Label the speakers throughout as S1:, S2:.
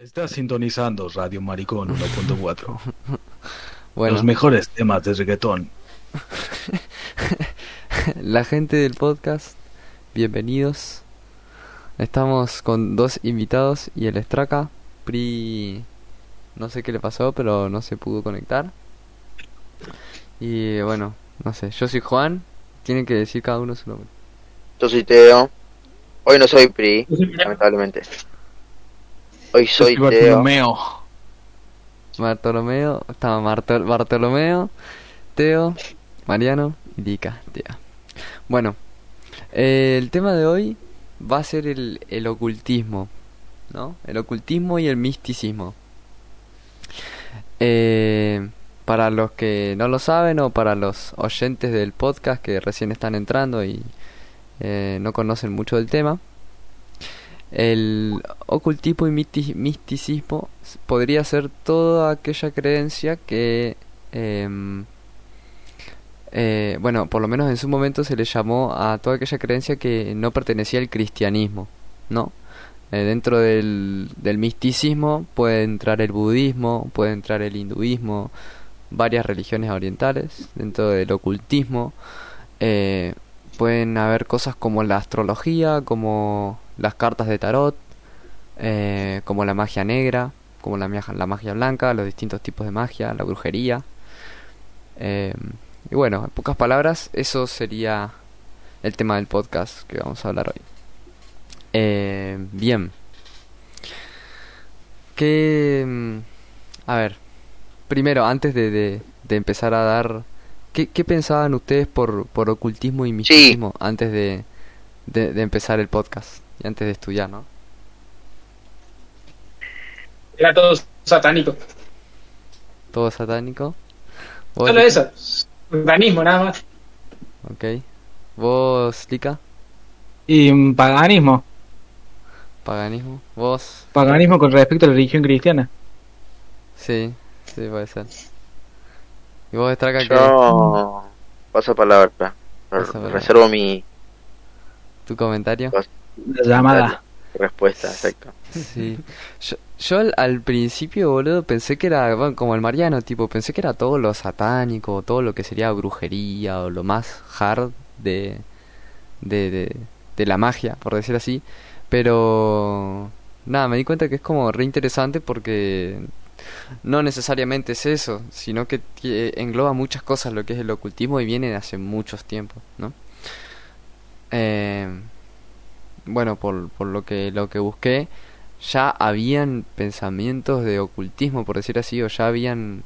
S1: Estás sintonizando Radio Maricón 1.4.
S2: Bueno,
S1: Los mejores temas de reggaetón.
S2: la gente del podcast, bienvenidos. Estamos con dos invitados y el Estraca. Pri, no sé qué le pasó, pero no se pudo conectar. Y bueno, no sé, yo soy Juan. Tienen que decir cada uno su nombre.
S3: Yo soy Teo. Hoy no soy PRI, lamentablemente. Hoy soy Teo.
S1: Bartolomeo.
S2: Bartolomeo, estaba Bartolomeo, Teo, Mariano y Lica. Teo. Bueno, eh, el tema de hoy va a ser el, el ocultismo, ¿no? El ocultismo y el misticismo. Eh, para los que no lo saben o para los oyentes del podcast que recién están entrando y eh, no conocen mucho del tema, el ocultismo y misti- misticismo podría ser toda aquella creencia que, em, eh, bueno, por lo menos en su momento se le llamó a toda aquella creencia que no pertenecía al cristianismo, ¿no? Eh, dentro del, del misticismo puede entrar el budismo, puede entrar el hinduismo, varias religiones orientales. Dentro del ocultismo eh, pueden haber cosas como la astrología, como las cartas de tarot, eh, como la magia negra, como la, magia- la magia blanca, los distintos tipos de magia, la brujería. Eh, y bueno, en pocas palabras, eso sería el tema del podcast que vamos a hablar hoy. Eh, bien. ¿Qué... mm, A ver, primero, antes de, de, de empezar a dar... ¿Qué, qué pensaban ustedes por, por ocultismo y misticismo antes de, de empezar el podcast y antes de estudiar, no?
S4: Era todo satánico.
S2: Todo satánico. ¿Vos,
S4: Solo
S2: Lika?
S4: eso. Satanismo nada más.
S2: Ok. ¿Vos, Lika?
S5: Y mm, paganismo.
S2: Paganismo. ¿Vos?
S5: Paganismo con respecto a la religión cristiana.
S2: Sí, sí, puede ser. ¿Y vos, Estraca, qué?
S3: Yo paso palabra.
S2: Paso palabra.
S3: Reservo mi
S2: ¿Tu comentario?
S5: La llamada.
S3: respuesta, exacto.
S2: Sí. Yo, yo al, al principio, boludo, pensé que era bueno, como el Mariano, tipo, pensé que era todo lo satánico, todo lo que sería brujería o lo más hard de, de, de, de la magia, por decir así. Pero nada, me di cuenta que es como re interesante porque no necesariamente es eso, sino que engloba muchas cosas lo que es el ocultismo y viene de hace muchos tiempos, ¿no? Eh, bueno, por, por lo que lo que busqué, ya habían pensamientos de ocultismo, por decir así, o ya habían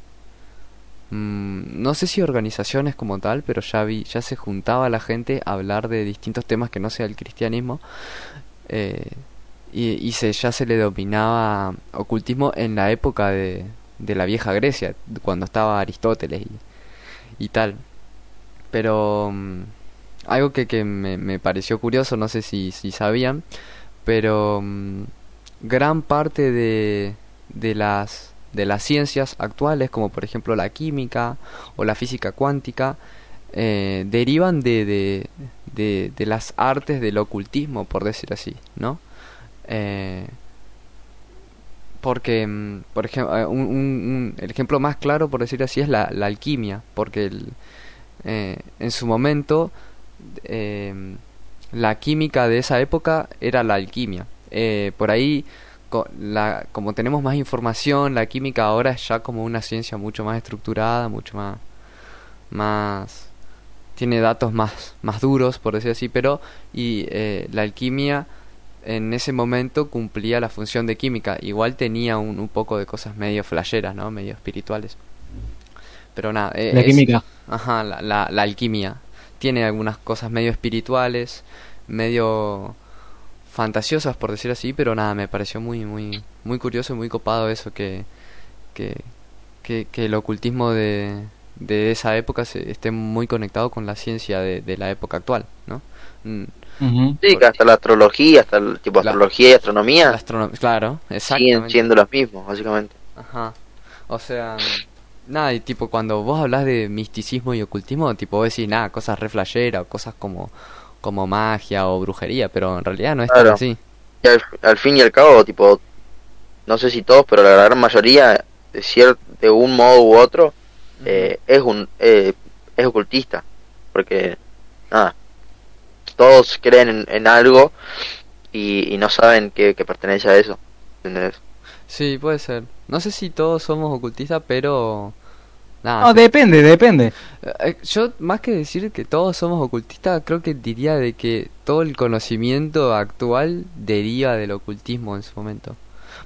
S2: mm, no sé si organizaciones como tal, pero ya vi, ya se juntaba la gente a hablar de distintos temas que no sea el cristianismo. eh, y, y se, ya se le dominaba ocultismo en la época de, de la vieja Grecia, cuando estaba Aristóteles y, y tal. Pero mm, algo que, que me, me pareció curioso, no sé si, si sabían, pero mm, gran parte de, de las de las ciencias actuales, como por ejemplo la química o la física cuántica, eh, derivan de, de, de, las artes del ocultismo, por decir así, ¿no? Eh, porque, mm, por ejemplo, un, un- un- el ejemplo más claro, por decir así, es la, la alquimia, porque eh, en su momento eh, la química de esa época era la alquimia. Eh, por ahí, co- la, como tenemos más información, la química ahora es ya como una ciencia mucho más estructurada, mucho más, más tiene datos más, más duros, por decir así, pero y eh, la alquimia en ese momento cumplía la función de química. Igual tenía un, un poco de cosas medio flasheras, ¿no? Medio espirituales. Pero nada, eh,
S5: La
S2: es-
S5: química.
S2: Ajá, la, la, la alquimia. Tiene algunas cosas medio espirituales, medio fantasiosas por decir así, pero nada, me pareció muy, muy, muy curioso y muy copado eso que, que, que, que el ocultismo de, de esa época se, esté muy conectado con la ciencia de, de la época actual, ¿no? Mm.
S3: Sí, que hasta la astrología, hasta el tipo
S2: La-
S3: astrología y
S2: la
S3: astronomía
S2: astronom- claro,
S3: siguen
S2: exactamente.
S3: siendo los mismos, básicamente.
S2: Ajá. O sea, nada, y tipo cuando vos hablas de misticismo y ocultismo, tipo vos decís, nada, cosas re flasheras o cosas como, como magia o brujería, pero en realidad no es tan
S3: Claro.
S2: así.
S3: Y al, al fin y al cabo, tipo, no sé si todos, pero la gran mayoría, de, cier- de un modo u otro, eh, es un eh, es ocultista. Porque, nada, todos creen en, en algo y, y no saben que, que pertenece a eso. ¿entendés?
S2: Sí, puede ser. No sé si todos somos ocultistas, pero... Nada,
S5: No,
S2: sí.
S5: depende, depende.
S2: Eh, Yo, más que decir que todos somos ocultistas, creo que diría de que todo el conocimiento actual deriva del ocultismo en su momento.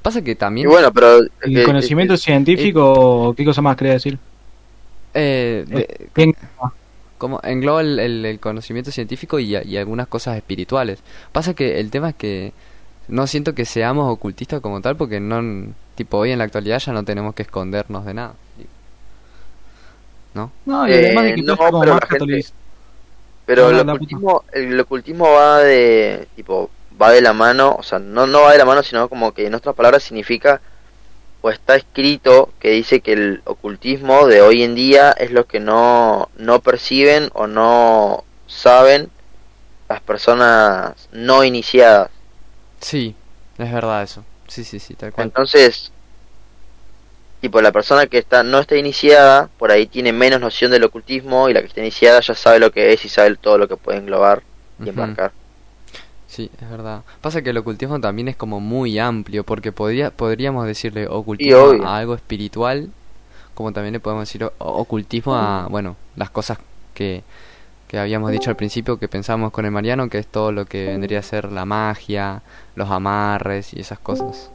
S2: Pasa que
S3: Y
S2: también...
S3: bueno, pero...
S5: El
S3: eh,
S5: conocimiento
S3: eh,
S5: científico, ¿qué cosa más quería decir?
S2: eh, de- como engloba el, el- el conocimiento científico y, y algunas cosas espirituales. Pasa que el tema es que no siento que seamos ocultistas como tal, porque no, tipo, hoy en la actualidad ya no tenemos que escondernos de nada. ¿No?
S5: No, y
S3: Eh,
S5: además de que
S3: no,
S5: como
S3: pero
S5: más
S3: la gente- Pero
S5: No,
S3: el ocultismo, el ocultismo va de, tipo, va de la mano, o sea, no, no va de la mano, sino como que en otras palabras significa, o está escrito que dice que el ocultismo de hoy en día es lo que no, no perciben o no saben las personas no iniciadas.
S2: Sí, es verdad eso. Sí, sí, sí, tal cual.
S3: Entonces, tipo, la persona que está no está iniciada, por ahí tiene menos noción del ocultismo y la que está iniciada ya sabe lo que es y sabe todo lo que puede englobar y embarcar.
S2: Sí, es verdad. Pasa que el ocultismo también es como muy amplio, porque podría, podríamos decirle ocultismo a algo espiritual, como también le podemos decir ocultismo a, bueno, las cosas que, que habíamos dicho al principio, que pensamos con el Mariano, que es todo lo que vendría a ser la magia, los amarres y esas cosas.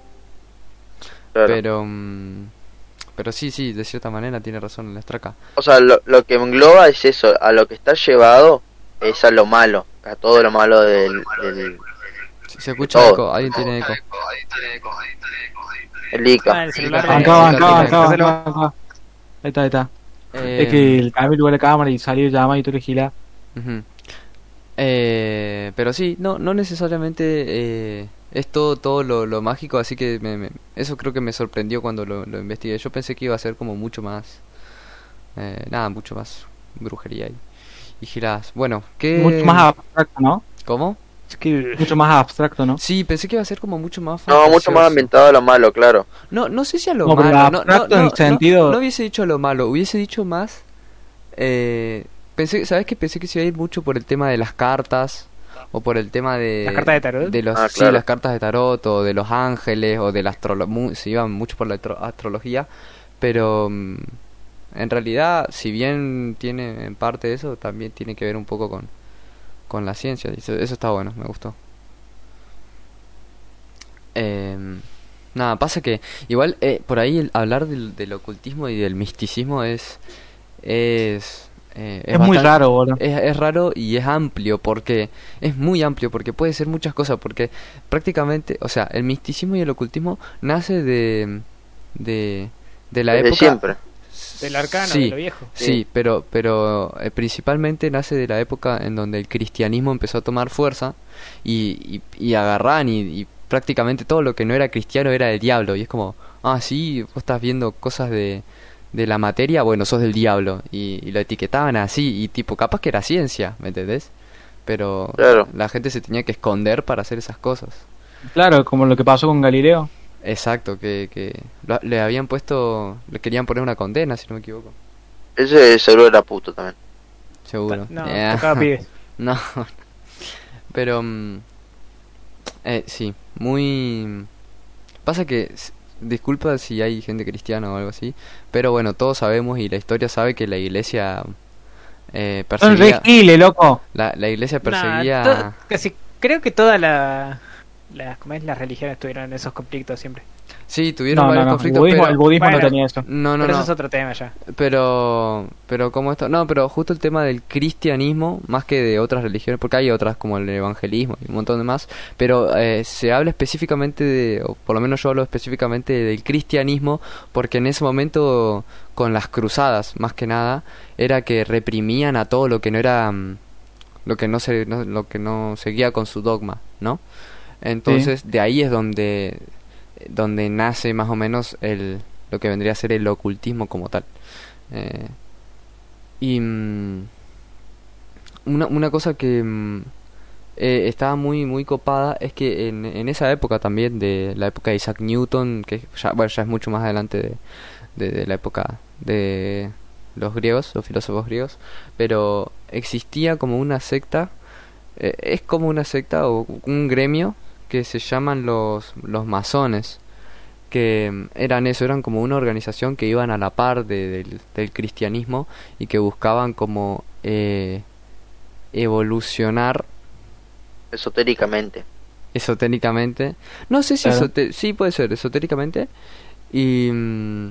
S3: Claro.
S2: Pero, mm, pero sí, sí, de cierta manera tiene razón la estraca.
S3: O sea, lo, lo que engloba es eso, a lo que está llevado es a lo malo, a todo lo malo del, del
S2: Se, se escucha eco, alguien tiene eco.
S3: el Ica.
S6: Ah, el
S5: Acá, acá,
S6: Hacelo.
S5: acá. Ahí está, ahí está.
S2: Eh,
S5: Es que el cambio lugar la cámara y salió llama y tú le gilas.
S2: Ujú. Eh, pero sí, no, no necesariamente eh, es todo, todo lo, lo mágico, así que me- me- eso creo que me sorprendió cuando lo, lo investigué. Yo pensé que iba a ser como mucho más, eh, nada, mucho más brujería y, y giradas. Bueno, ¿qué?
S5: Mucho más abstracto, ¿no?
S2: ¿Cómo?
S6: Es que
S5: Mucho más abstracto, ¿no?
S2: Sí, pensé que iba a ser como mucho más
S3: No, mucho más
S2: fantasioso.
S3: ambientado a lo malo, claro.
S2: No, no sé si a lo
S5: No,
S2: malo. No, no,
S5: abstracto en
S2: no, no,
S5: sentido-
S2: no hubiese dicho a lo malo, hubiese dicho más. Eh, pensé, ¿sabes qué? Pensé que se iba a ir mucho por el tema de las cartas o por el tema de
S6: ¿Las cartas de tarot?
S2: de los
S3: Ah,
S2: sí, las cartas de tarot o de los ángeles o de la astrología, se iban mucho por la astro- astrología, pero mm, en realidad, si bien tiene en parte eso, también tiene que ver un poco con con la ciencia. Eso, eso está bueno, me gustó. Em, nada, pasa que igual eh, por ahí el hablar del, del ocultismo y del misticismo es es eh,
S5: Es, muy
S2: bastante-
S5: raro, boludo.
S2: es, es raro y es amplio porque es muy amplio porque puede ser muchas cosas porque prácticamente o sea el misticismo y el ocultismo nace de de, de la
S3: Desde
S2: época
S3: siempre.
S6: del arcano,
S2: sí,
S6: de lo viejo.
S2: Sí,
S3: Sí.
S2: pero, pero eh, principalmente nace de la época en donde el cristianismo empezó a tomar fuerza y, y, y agarran y, y prácticamente todo lo que no era cristiano era del diablo. Y es como, ah, sí, vos estás viendo cosas de, de la materia, bueno, sos del diablo. Y, y lo etiquetaban así, y tipo, capaz que era ciencia, ¿me entendés? Pero
S3: Claro.
S2: la gente se tenía que esconder para hacer esas cosas.
S5: Claro, como lo que pasó con Galileo.
S2: Exacto, que, que lo- le habían puesto, le querían poner una condena, si no me equivoco.
S3: Ese seguro era puto también.
S2: Seguro.
S6: No,
S2: Yeah.
S6: pibes.
S2: No, pero mm, eh, sí, muy pasa que disculpa si hay gente cristiana o algo así, pero bueno, todos sabemos y la historia sabe que la iglesia eh, perseguía
S5: giles, loco.
S2: la, la iglesia perseguía
S6: to- casi, creo que toda la, la ¿cómo es? las religiones tuvieron esos conflictos siempre.
S2: Sí tuvieron
S5: No, no,
S2: varios
S5: no. El
S2: conflictos,
S5: budismo,
S2: pero
S5: el budismo
S6: Bueno.
S5: no tenía eso.
S2: no, no,
S6: pero
S2: no.
S6: eso es otro tema ya.
S2: Pero, pero como esto, no, pero justo el tema del cristianismo, más que de otras religiones, porque hay otras como el evangelismo y un montón de más, pero eh, se habla específicamente de, o por lo menos yo hablo específicamente del cristianismo, porque en ese momento con las cruzadas, más que nada, era que reprimían a todo lo que no era, mm, lo que no se, no- lo que no seguía con su dogma, ¿no? Entonces de ahí es donde, donde nace más o menos el, lo que vendría a ser el ocultismo como tal. Eh, y mm, una, una cosa que mm, eh, estaba muy muy copada es que en, en esa época también de la época de Isaac Newton que ya bueno ya es mucho más adelante de, de, de la época de los griegos los filósofos griegos pero existía como una secta eh, es como una secta o un gremio que se llaman los los masones que mm, eran eso, eran como una organización que iban a la par de- del, del cristianismo y que buscaban como eh, evolucionar
S3: Esotéricamente.
S2: esotéricamente. No sé si
S5: Claro.
S2: sí puede ser esotéricamente y mm,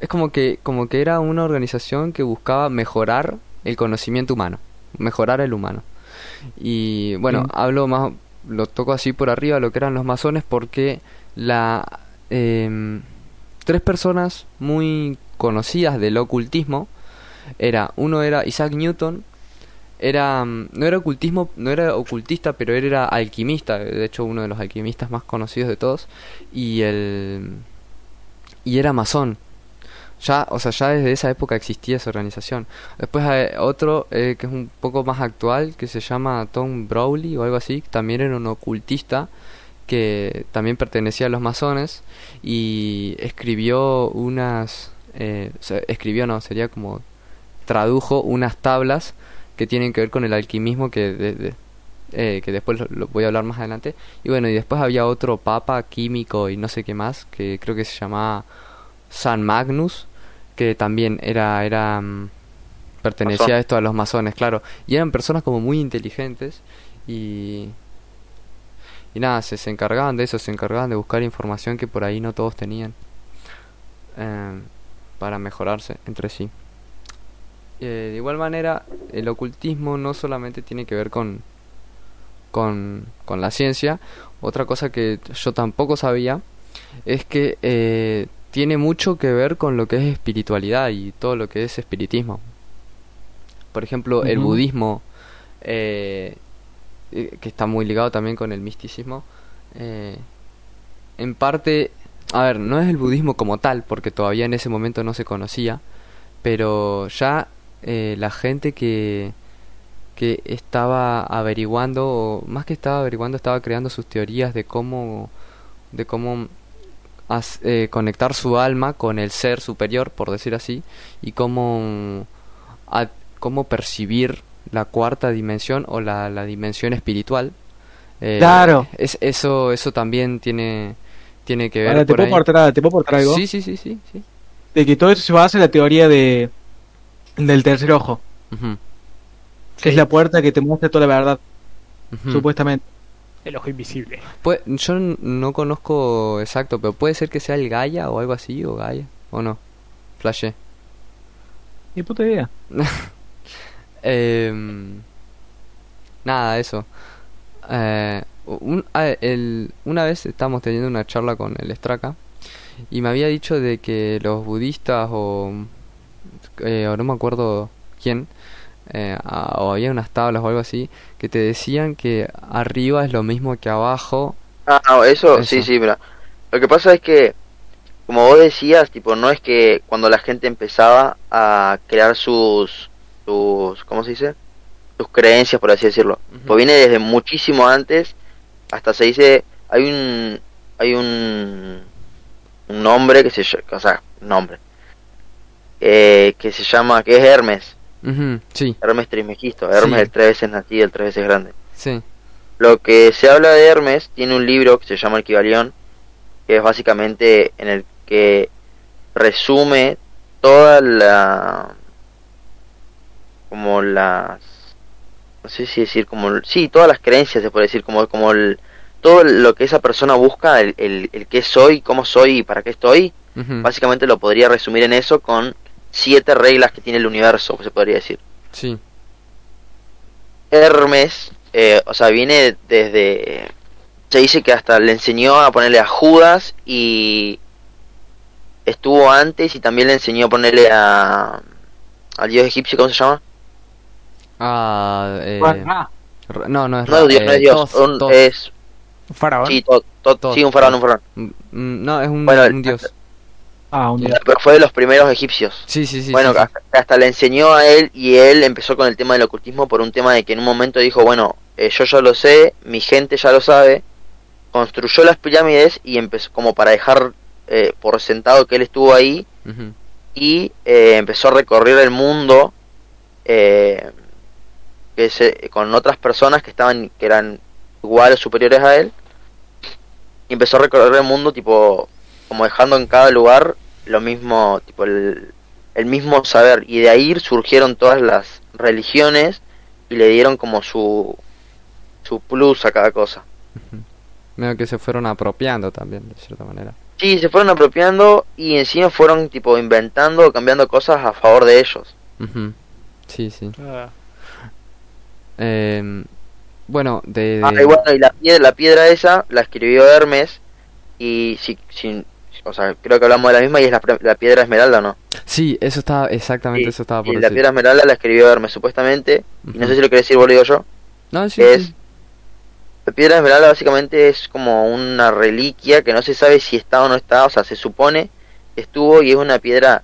S2: es como que como que era una organización que buscaba mejorar el conocimiento humano, mejorar el humano. Y bueno,
S5: Mm.
S2: hablo más lo toco así por arriba lo que eran los masones porque la em, tres personas muy conocidas del ocultismo era uno era Isaac Newton era mm, no era ocultismo no era ocultista pero él era alquimista de hecho uno de los alquimistas más conocidos de todos y el y era masón ya o sea ya desde esa época existía esa organización. Después hay otro eh, que es un poco más actual que se llama Tom Browley o algo así también era un ocultista que también pertenecía a los masones y escribió unas eh, escribió no sería como tradujo unas tablas que tienen que ver con el alquimismo que de- eh, que después lo voy a hablar más adelante. Y bueno y después había otro papa químico y no sé qué más que creo que se llamaba San Magnus que también era era mm, pertenecía a esto a los masones claro. Y eran personas como muy inteligentes y y nada se, se encargaban de eso se encargaban de buscar información que por ahí no todos tenían em, para mejorarse entre sí. Eh, de igual manera, el ocultismo no solamente tiene que ver con, con, con la ciencia, otra cosa que yo tampoco sabía es que eh, tiene mucho que ver con lo que es espiritualidad y todo lo que es espiritismo. Por ejemplo, el budismo, eh, eh, que está muy ligado también con el misticismo, eh, en parte, a ver, no es el budismo como tal, porque todavía en ese momento no se conocía, pero ya eh, la gente que, que estaba averiguando, o más que estaba averiguando, estaba creando sus teorías de cómo, de cómo as- eh, conectar su alma con el ser superior, por decir así, y cómo, a- cómo percibir la cuarta dimensión o la, la dimensión espiritual. Eh,
S5: Claro.
S2: Es, eso, eso también tiene, tiene que ver
S5: Ahora, ¿te
S2: por
S5: puedo,
S2: ahí.
S5: aportar, ¿te puedo algo?
S2: Sí, sí, sí, sí, sí.
S5: De que todo eso se basa en la teoría de del tercer ojo, que es la puerta que te muestra toda la verdad, supuestamente.
S6: El ojo invisible.
S2: Puede- yo no conozco exacto, pero puede ser que sea el Gaia o algo así, o Gaia, o no. Flashé.
S5: Ni puta idea.
S2: Em, nada, eso. Eh, un- ah, el- una vez estábamos teniendo una charla con el Straka y me había dicho de que los budistas o, eh, o no me acuerdo quién, eh, ah, o había unas tablas o algo así, que te decían que arriba es lo mismo que abajo.
S3: Ah, no, eso,
S2: Eso.
S3: sí, sí, mira. Lo que pasa es que, como vos decías, tipo, no es que cuando la gente empezaba a crear sus, sus, ¿cómo se dice? Sus creencias, por así decirlo. Pues viene desde muchísimo antes, hasta se dice, hay un, hay un, un nombre que se o sea, nombre, eh, que se llama, que es Hermes,
S2: Sí,
S3: Hermes Trismegisto, Hermes
S2: Sí.
S3: el tres veces nacido, el tres veces grande.
S2: sí.
S3: Lo que se habla de Hermes tiene un libro que se llama El Kibalión, que es básicamente en el que resume toda la como las no sé si decir como sí todas las creencias se puede decir como como el todo lo que esa persona busca el, el, el qué soy cómo soy y para qué estoy básicamente lo podría resumir en eso con siete reglas que tiene el universo se podría decir
S2: sí.
S3: Hermes, eh, o sea, viene desde... Se dice que hasta le enseñó a ponerle a Judas y estuvo antes y también le enseñó a ponerle a... al dios egipcio, ¿cómo se llama?
S2: Ah, eh,
S5: ah,
S2: no, no es
S3: No dios, no
S2: eh,
S3: es dios,
S2: Thoth,
S3: un-
S2: Thoth.
S3: es...
S6: Un faraón.
S3: Sí, Tot- Tot-
S2: Thoth,
S3: sí, un faraón, un faraón.
S2: Mm, mm, No, es un,
S3: Bueno,
S2: un dios.
S5: Ah, un
S3: fue de los primeros egipcios.
S2: Sí, sí, sí.
S3: bueno,
S2: sí, sí.
S3: hasta, le enseñó a él y él empezó con el tema del ocultismo por un tema de que en un momento dijo, bueno, eh, yo ya lo sé, mi gente ya lo sabe, construyó las pirámides y empezó como para dejar eh, por sentado que él estuvo ahí y eh, empezó a recorrer el mundo eh, que se- con otras personas que estaban que eran iguales superiores a él y empezó a recorrer el mundo tipo como dejando en cada lugar lo mismo tipo el, el mismo saber y de ahí surgieron todas las religiones y le dieron como su su plus a cada cosa
S2: Medio que se fueron apropiando también, de cierta manera.
S3: sí se fueron apropiando y encima fueron tipo inventando o cambiando cosas a favor de ellos
S2: Ujú. Sí, sí.
S6: Ah,
S2: Em, bueno, de...
S3: Ah,
S2: de-
S3: y bueno, y la piedra, la piedra esa la escribió Hermes y si, si- o sea, creo que hablamos de la misma y es la, la piedra esmeralda, ¿no?
S2: Sí, eso estaba, exactamente
S3: Sí,
S2: eso estaba
S3: y
S2: por
S3: la
S2: decir.
S3: piedra esmeralda la escribió Hermes supuestamente, y no sé si lo querés decir vos lo digo yo,
S2: No, sí,
S3: es
S2: sí.
S3: la piedra esmeralda básicamente es como una reliquia que no se sabe si está o no está, o sea, se supone que estuvo y es una piedra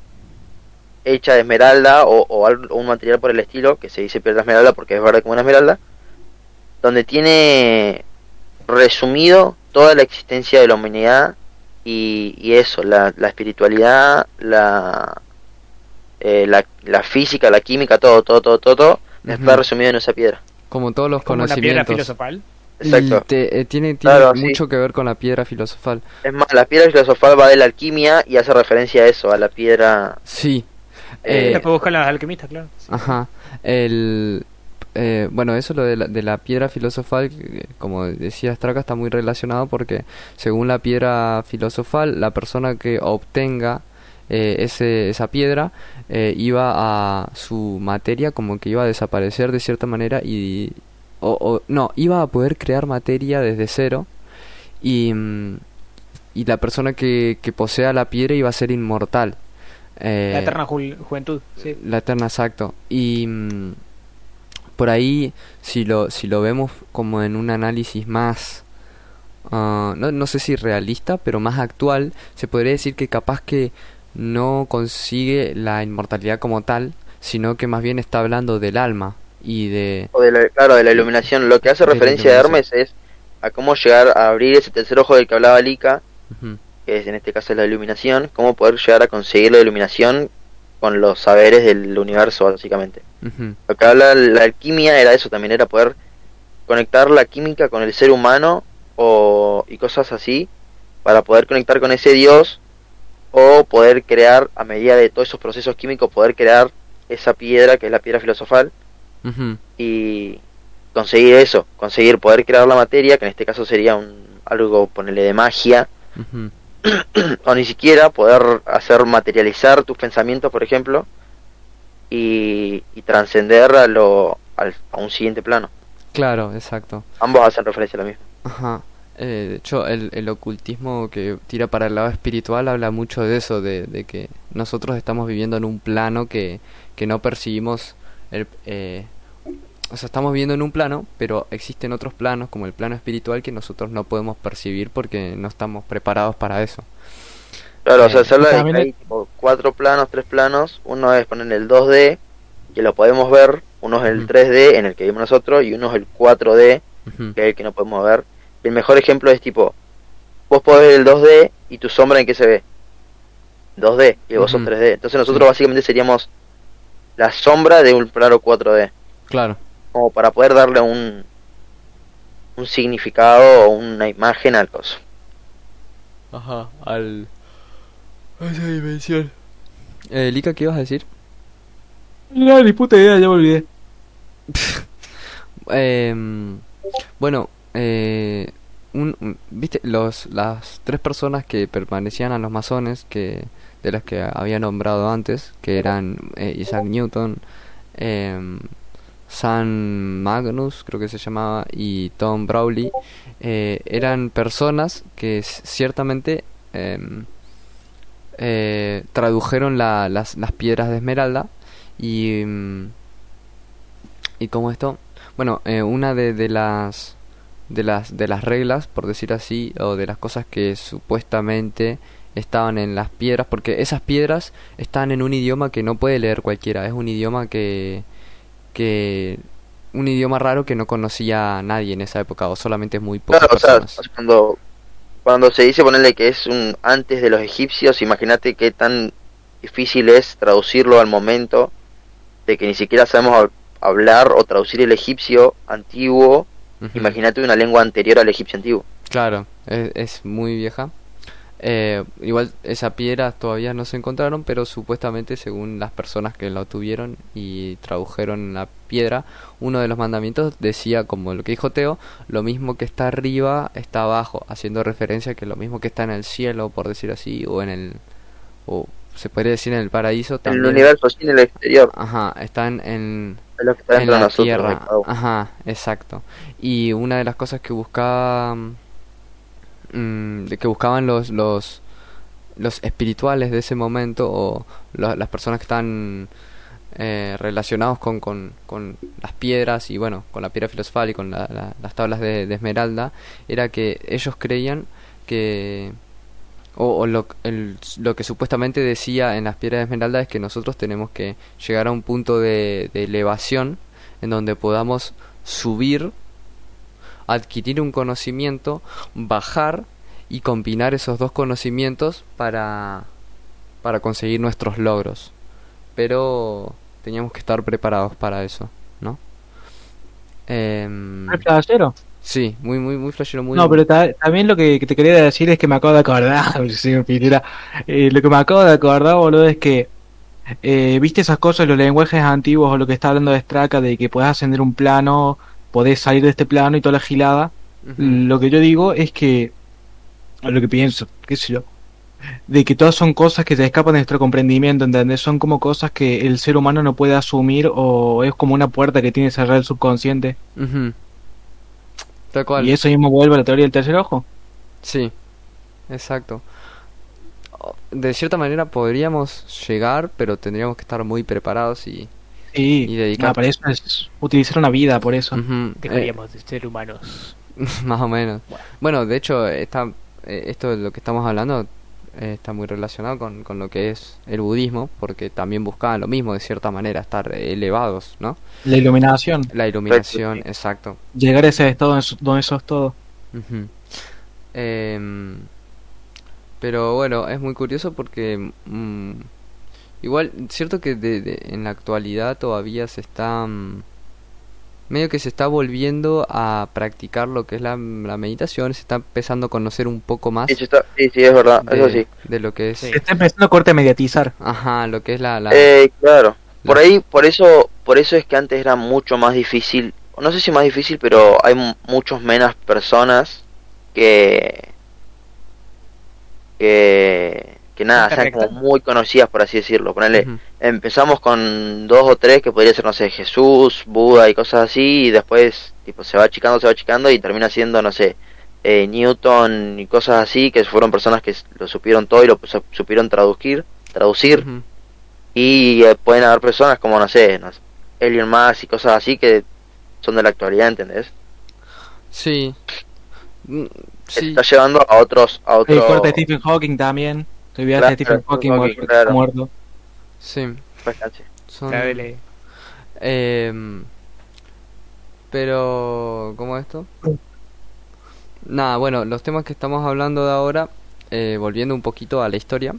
S3: hecha de esmeralda o, o algo- o un material por el estilo, que se dice piedra esmeralda porque es verde como una esmeralda, donde tiene resumido toda la existencia de la humanidad y, y eso, la, la espiritualidad, la, eh, la, la física, la química, todo, todo, todo, todo, todo, está resumido en esa piedra.
S2: Como todos los
S6: como una piedra
S2: conocimientos.
S6: filosofal.
S3: Exacto.
S2: Te- eh, tiene tiene
S3: Claro, sí.
S2: mucho que ver con la piedra filosofal.
S3: Es más, la piedra filosofal va de la alquimia y hace referencia a eso, a la piedra.
S2: Sí.
S3: Eh,
S2: Eh,
S6: Después buscan los alquimistas, claro.
S2: Ajá. El, eh, bueno, eso lo de la, de la piedra filosofal, que, como decía Straka, está muy relacionado porque según la piedra filosofal, la persona que obtenga eh, ese, esa piedra eh, iba a su materia como que iba a desaparecer de cierta manera y... O, o- no, iba a poder crear materia desde cero y, mm, y la persona que, que posea la piedra iba a ser inmortal. Eh,
S6: La eterna ju- juventud, sí.
S2: la eterna, exacto. Y mm, por ahí, si lo, si lo vemos como en un análisis más, ah, no, no sé si realista, pero más actual, se podría decir que capaz que no consigue la inmortalidad como tal, sino que más bien está hablando del alma y de...
S3: O de la, claro, de la iluminación. Lo que hace
S2: De
S3: referencia de Hermes es a cómo llegar a abrir ese tercer ojo del que hablaba Lika, que es en este caso la iluminación, cómo poder llegar a conseguir la iluminación con los saberes del universo, básicamente.
S2: ujú,
S3: Lo que habla la alquimia era eso también, era poder conectar la química con el ser humano o, y cosas así, para poder conectar con ese Dios o poder crear, a medida de todos esos procesos químicos, poder crear esa piedra que es la piedra filosofal y conseguir eso, conseguir poder crear la materia, que en este caso sería un algo, ponerle de magia. o ni siquiera poder hacer materializar tus pensamientos, por ejemplo, y, y trascender a, lo, al- a un siguiente plano.
S2: Claro, exacto.
S3: Ambos hacen referencia a lo mismo.
S2: Ajá. Eh, de hecho, el, el ocultismo que tira para el lado espiritual habla mucho de eso, de, de que nosotros estamos viviendo en un plano que, que no percibimos. El, eh, o sea, estamos viviendo en un plano, pero existen otros planos, como el plano espiritual, que nosotros no podemos percibir porque no estamos preparados para eso.
S3: Claro, o sea, se habla de que
S5: también
S3: hay tipo, cuatro planos, tres planos. Uno es poner el 2D, que lo podemos ver. Uno es el
S2: Ujú.
S3: 3D, en el que vivimos nosotros. Y uno es el 4D,
S2: Ujú,
S3: que es el que no podemos ver. El mejor ejemplo es tipo, vos podés ver el 2D y tu sombra en qué se ve. 2D, y vos sos
S2: Ujú.
S3: 3D. Entonces nosotros básicamente seríamos la sombra de un plano 4D.
S2: Claro.
S3: Como para poder darle un, un significado o una imagen al coso.
S2: Ajá, al... a esa dimensión. Eh, Lika, ¿qué ibas a decir?
S5: No, ni puta idea, ya me olvidé.
S2: Em, bueno, eh, un, un- viste los las tres personas que permanecían a los masones que de las que había nombrado antes, que eran eh, Isaac Newton, em, Sam Magnus, creo que se llamaba, y Tom Brawley, eh, eran personas que ciertamente em, eh, tradujeron la- las, las piedras de esmeralda y mm, y como esto bueno, eh, una de, de las de las de las reglas, por decir así, o de las cosas que supuestamente estaban en las piedras, porque esas piedras están en un idioma que no puede leer cualquiera, es un idioma que que un idioma raro que no conocía nadie en esa época o solamente muy pocas
S3: Claro, o sea, cuando, cuando se dice ponerle que es un antes de los egipcios, imagínate qué tan difícil es traducirlo al momento de que ni siquiera sabemos hab- hablar o traducir el egipcio antiguo.
S2: Ujú.
S3: Imagínate una lengua anterior al egipcio antiguo.
S2: Claro, es, es muy vieja. Eh, igual esa piedra todavía no se encontraron, pero supuestamente según las personas que la tuvieron y tradujeron la piedra, uno de los mandamientos decía, como lo que dijo Teo, lo mismo que está arriba está abajo, haciendo referencia a que lo mismo que está en el cielo, por decir así, o en el, o se podría decir en el paraíso
S3: En el
S2: también.
S3: universo, sí, en el exterior,
S2: Ajá, están en,
S3: es lo que está
S2: en
S3: dentro de
S2: la
S3: nosotros.
S2: tierra. Ajá, exacto. Y una de las cosas que buscaba mm, de que buscaban los los los espirituales de ese momento o las personas que están eh, relacionados con, con, con las piedras y bueno, con la piedra filosofal y con la- la- las tablas de, esmeralda, era que ellos creían que o, lo, el- lo que supuestamente decía en las piedras de esmeralda es que nosotros tenemos que llegar a un punto de elevación en donde podamos subir, adquirir un conocimiento, bajar y combinar esos dos conocimientos para, para conseguir nuestros logros. Pero teníamos que estar preparados para eso, ¿no? Em,
S5: ¿El flashero?
S2: sí, muy, muy, muy flashero, muy...
S5: No, pero ta- también lo que, te quería decir es que me acabo de acordar, señor Pinera. Eh, lo que me acabo de acordar, boludo, es que eh, viste esas cosas, los lenguajes antiguos o lo que está hablando de Straka, de que podés ascender un plano, podés salir de este plano y toda la gilada. Lo que yo digo es que, o lo que pienso, qué sé yo, de que todas son cosas que se escapan de nuestro comprendimiento, ¿entendés? Son como cosas que el ser humano no puede asumir o es como una puerta que tiene cerrada el subconsciente.
S2: Tal cual.
S5: Y eso mismo vuelve a la teoría del tercer ojo.
S2: Sí, exacto. De cierta manera podríamos llegar, pero tendríamos que estar muy preparados y...
S5: Sí,
S2: Y dedicar-
S5: no, para eso es utilizar una vida, por eso.
S2: Ujú, eh,
S6: Dejaríamos de ser humanos.
S2: más o menos. Bueno, de hecho, esta, eh, esto de lo que estamos hablando eh, está muy relacionado con, con lo que es el budismo, porque también buscaban lo mismo, de cierta manera, estar elevados, ¿no?
S5: La iluminación,
S2: La iluminación,
S3: sí.
S2: exacto.
S5: llegar a ese estado donde sos- todo.
S2: Em, pero bueno, es muy curioso porque mm, igual, cierto que de, de- en la actualidad todavía se está mm, medio que se está volviendo a practicar lo que es la, la meditación, se está empezando a conocer un poco más
S3: Sí, sí, está- sí, sí, es verdad, eso
S2: de,
S3: sí.
S2: de lo que es,
S6: Sí.
S5: Se está empezando a corte a mediatizar.
S2: ajá, lo que es la, la
S3: Eh, claro. Por ahí, por eso, por eso es que antes era mucho más difícil, o no sé si más difícil, pero hay mu- muchos menos personas que que, que nada, sean como muy conocidas, por así decirlo. Ponele, empezamos con dos o tres que podría ser, no sé, Jesús, Buda y cosas así, y después tipo se va achicando, se va achicando y termina siendo, no sé, eh, Newton y cosas así, que fueron personas que lo supieron todo y lo su- supieron traducir, traducir, y eh, pueden haber personas como, no sé, no sé, Elon Musk y cosas así que son de la actualidad, ¿entendés?
S2: Sí. Mm,
S3: Se
S2: Sí.
S3: está llevando a otros, a
S5: El
S3: otros...
S5: corte de Stephen Hawking también. Te olvidaste
S3: Claro,
S5: de Stephen Hawking,
S3: Hawking,
S5: muerto.
S3: claro.
S5: muerto.
S2: Sí. Son... Em, pero, ¿cómo esto? Nada, bueno, los temas que estamos hablando de ahora, eh, volviendo un poquito a la historia,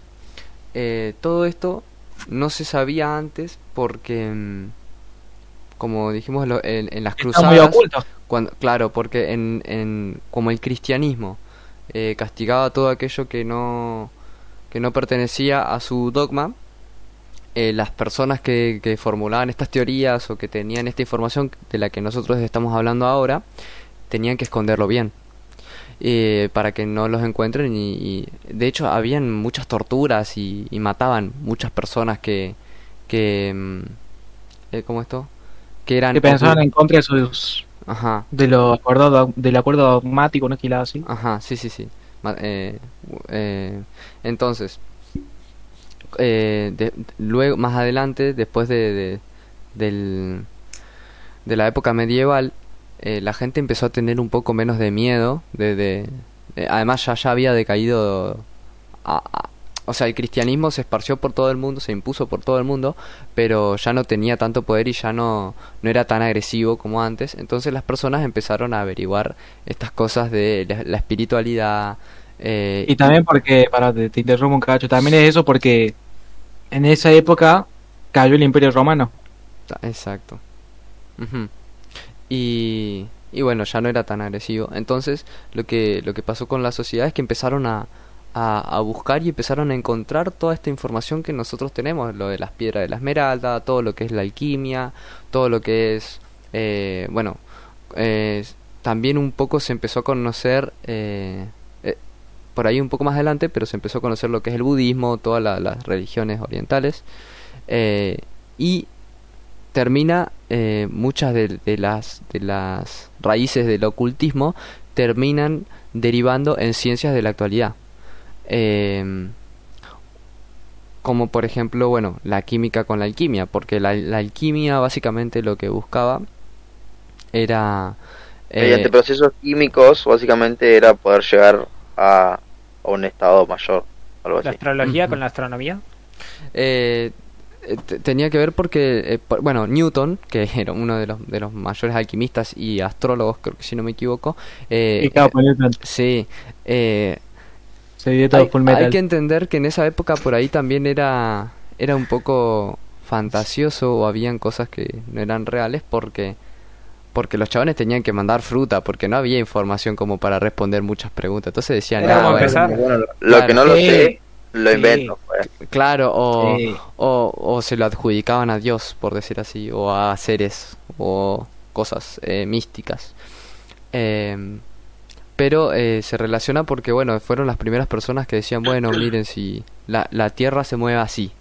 S2: eh, todo esto no se sabía antes porque, mm, como dijimos lo- en, en las
S5: Está muy
S2: cruzadas,
S5: oculto.
S2: cuando, claro, porque en, en como el cristianismo eh, castigaba todo aquello que no que no pertenecía a su dogma, eh, las personas que, que formulaban estas teorías o que tenían esta información de la que nosotros estamos hablando ahora, tenían que esconderlo bien. eh, para que no los encuentren y, y, de hecho habían muchas torturas y, y mataban muchas personas que que mm, eh, ¿cómo esto? que eran
S5: Que pensaban en contra de sus
S2: ajá
S5: de lo acordado del acuerdo dogmático, no gilada así.
S2: Ajá, sí, sí, sí. Eh, eh, entonces, eh, de- luego, más adelante, después de, de, del- de la época medieval, eh, la gente empezó a tener un poco menos de miedo. De, de- además, ya, ya había decaído. a- o sea, el cristianismo se esparció por todo el mundo, se impuso por todo el mundo, pero ya no tenía tanto poder y ya no, no era tan agresivo como antes. Entonces las personas empezaron a averiguar estas cosas de la, la espiritualidad. eh,
S5: Y también porque, para te, te interrumpo un cacho, también es eso porque en esa época cayó el Imperio Romano.
S2: Exacto. Y, y bueno, ya no era tan agresivo. Entonces, lo que, lo que pasó con la sociedad es que empezaron a, a, buscar y empezaron a encontrar toda esta información que nosotros tenemos, lo de las piedras de la esmeralda, todo lo que es la alquimia, todo lo que es, eh, bueno, eh, también un poco se empezó a conocer, eh, eh, por ahí un poco más adelante, pero se empezó a conocer lo que es el budismo, todas la- las religiones orientales. y termina muchas de las de las raíces del ocultismo terminan derivando en ciencias de la actualidad Em, como por ejemplo bueno la química con la alquimia porque la, la alquimia básicamente lo que buscaba era eh,
S3: Mediante procesos químicos, básicamente era poder llegar a, a un estado mayor. Algo
S6: La astrología con la astronomía.
S2: Eh, eh, te- tenía que ver porque, eh, por- bueno, Newton, que era uno de los, de los mayores alquimistas y astrólogos, creo que si no me equivoco, eh,
S5: y claro, por eso
S2: sí, eh,
S5: se dio todo
S2: hay,
S5: full metal.
S2: hay que entender que en esa época por ahí también era, era un poco fantasioso o habían cosas que no eran reales porque, porque los chabones tenían que mandar fruta, porque no había información como para responder muchas preguntas. Entonces decían,
S6: Era
S2: "Ah,
S6: como
S2: bueno,
S6: empezar.
S3: Bueno, lo que no lo sé, lo invento. pues.
S2: Claro, o,
S5: Sí.
S2: o, o se lo adjudicaban a Dios, por decir así, o a seres, o cosas eh, místicas. Pero eh, se relaciona porque, bueno, fueron las primeras personas que decían, bueno, miren, si la, la Tierra se mueve así,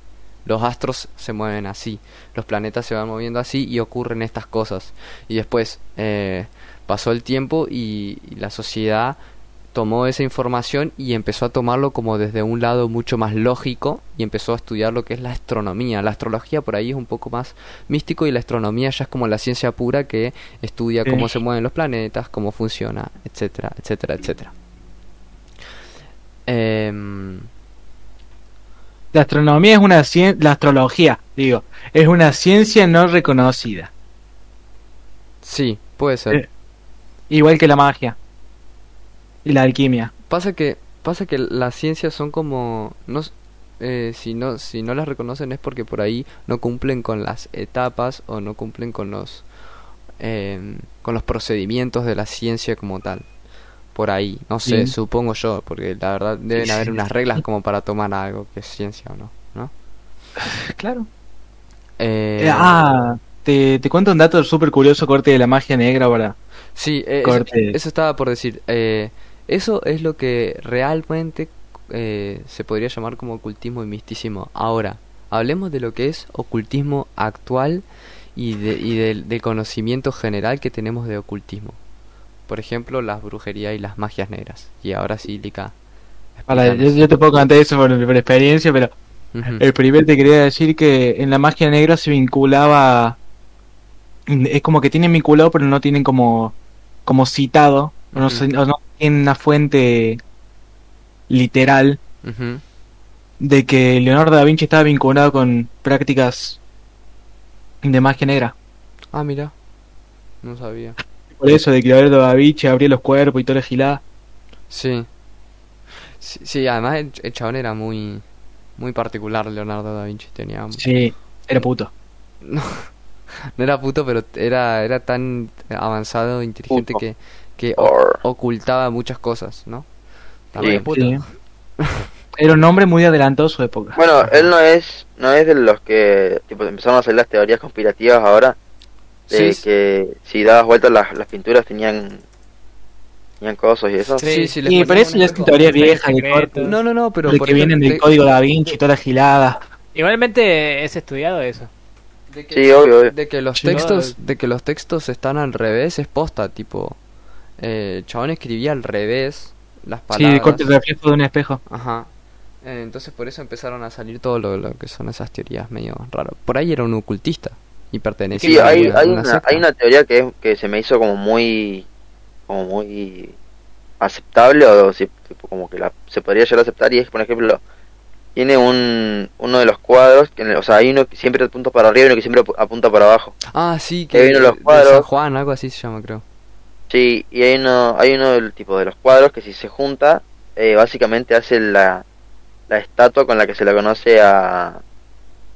S2: los astros se mueven así, los planetas se van moviendo así y ocurren estas cosas. Y después eh, pasó el tiempo y la sociedad tomó esa información y empezó a tomarlo como desde un lado mucho más lógico y empezó a estudiar lo que es la astronomía. La astrología por ahí es un poco más místico y la astronomía ya es como la ciencia pura que estudia
S5: Sí.
S2: cómo se mueven los planetas, cómo funciona, etcétera, etcétera, etcétera. Em,
S5: La astronomía es una ciencia, la astrología, digo, es una ciencia no reconocida,
S2: sí, puede ser.
S5: Eh. igual que la magia y la alquimia.
S2: Pasa que pasa que las ciencias son como no eh, si no si no las reconocen es porque por ahí no cumplen con las etapas o no cumplen con los em, con los procedimientos de la ciencia como tal. Por ahí, no sé, supongo yo, porque la verdad deben haber unas reglas como para tomar algo que es ciencia o no, ¿no?
S5: Claro.
S2: Eh,
S5: Eh, ah, te, te cuento un dato súper curioso, corte de la magia negra para...
S2: Sí, eh, eso,
S5: Corte.
S2: eso estaba por decir. Eh, eso es lo que realmente eh, se podría llamar como ocultismo y misticismo. Ahora, hablemos de lo que es ocultismo actual y, de, y del, del conocimiento general que tenemos de ocultismo. Por ejemplo, las brujerías y las magias negras. Y ahora sí, Lika.
S5: Para, yo, te puedo contar eso por, por experiencia, pero el primer te quería decir que en la magia negra se vinculaba... Es como que tienen vinculado, pero no tienen como, como citado, o no, se- o no tienen una fuente literal de que Leonardo da Vinci estaba vinculado con prácticas de magia negra.
S2: Ah, mira. No sabía.
S5: Por eso, de que Leonardo da Vinci abría los cuerpos y toda la gilada.
S2: Sí. Sí, sí, además el, el chabón era muy, muy particular, Leonardo da Vinci. Tenía
S5: Sí, era puto.
S2: No, no era puto, pero era, era tan avanzado, inteligente
S3: Puto.
S2: que, que ocultaba muchas cosas, ¿no? También.
S3: Sí.
S5: Sí. Era un hombre muy adelantado a su época.
S3: Bueno, él no es no es de los que tipo, empezaron a hacer las teorías conspirativas ahora de
S2: Sí,
S3: que si dabas vueltas las, las pinturas tenían tenían cosas y eso.
S2: Sí, sí, ponemos
S5: pero eso ya es teoría vieja, de
S2: No, no, no, pero
S5: de
S2: por
S5: que vienen del código da Vinci y toda la gilada.
S6: Igualmente es estudiado eso.
S2: de, de que,
S3: Sí, obvio, obvio.
S2: de que los
S5: Sí.
S2: textos, de que los textos están al revés es posta, tipo, eh, el chabón escribía al revés las
S5: Sí,
S2: palabras.
S5: de corte el reflejo de un espejo.
S2: Ajá. Eh, entonces por eso empezaron a salir todo lo, lo que son esas teorías medio raras. Por ahí era un ocultista y pertenecía
S3: Sí,
S2: a
S3: hay,
S2: una,
S3: hay,
S2: una
S3: una,
S2: secta.
S3: hay una teoría que, es- que se me hizo como muy como muy aceptable o si- tipo, como que la, se podría llegar a aceptar y es por ejemplo tiene un uno de los cuadros, que, o sea, hay uno que siempre apunta para arriba y uno que siempre apu- apunta para abajo.
S2: Ah, sí, que
S3: vienen los
S2: de
S3: cuadros.
S2: San Juan, algo así se llama, creo.
S3: Sí, y hay uno, hay uno del tipo de los cuadros que si se junta, eh, básicamente hace la, la estatua con la que se le conoce a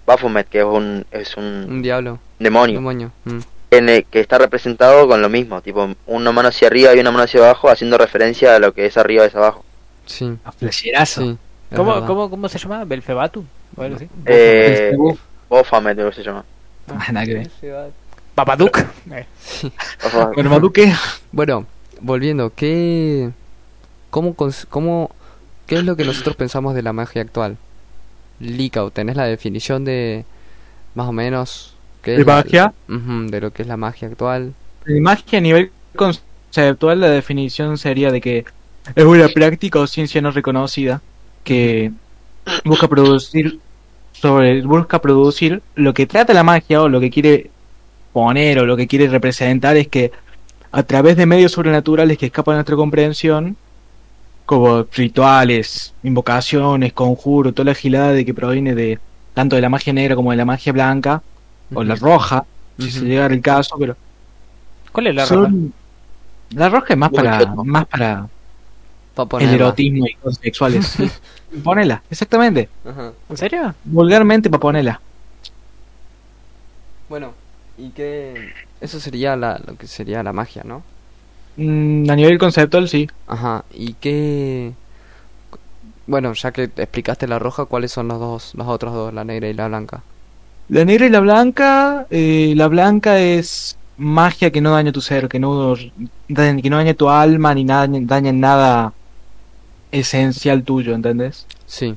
S3: Baphomet, que es un, es un
S2: Un diablo,
S3: demonio,
S2: demonio. mm.
S3: en el que está representado con lo mismo, tipo una mano hacia arriba y una mano hacia abajo, haciendo referencia a lo que es arriba y es abajo.
S2: Sí,
S5: A flasherazo.
S2: sí.
S6: ¿Cómo, cómo, ¿Cómo se llama? ¿Belfebatu? ¿O algo así?
S3: Eh, Baphomet, creo que se llama.
S5: nada que ver.
S6: Babadook.
S5: Bueno, Maduque,
S2: Bueno, volviendo, ¿qué, cómo, cómo, qué es lo que nosotros pensamos de la magia actual? Licao, ¿tenés la definición de más o menos qué es
S5: ¿De
S2: la-
S5: magia?
S2: De lo que es la magia actual?
S5: de magia a nivel conceptual, la definición sería de que es una práctica o ciencia no reconocida que busca producir sobre busca producir lo que trata la magia o lo que quiere poner o lo que quiere representar es que a través de medios sobrenaturales que escapan a nuestra comprensión como rituales, invocaciones, conjuros, toda la gilada de que proviene de tanto de la magia negra como de la magia blanca o la roja, si se llega el caso, pero
S6: ¿Cuál es la roja?
S5: son- La roja es más
S3: Muy
S5: para más para
S2: Pa'
S5: el erotismo y cosas sexuales. sí. Ponela, exactamente.
S2: Ajá.
S6: ¿En serio?
S5: Vulgarmente para ponerla.
S2: Bueno, ¿y qué? Eso sería la, lo que sería la magia, ¿no?
S5: Mm, a nivel conceptual, sí.
S2: Ajá, ¿y qué? Bueno, ya que explicaste la roja, ¿cuáles son los dos, los otros dos, la negra y la blanca?
S5: La negra y la blanca, eh, la blanca es magia que no daña tu ser, que no daña, que no daña tu alma ni nada, daña en nada esencial tuyo, ¿entendés?
S2: Sí.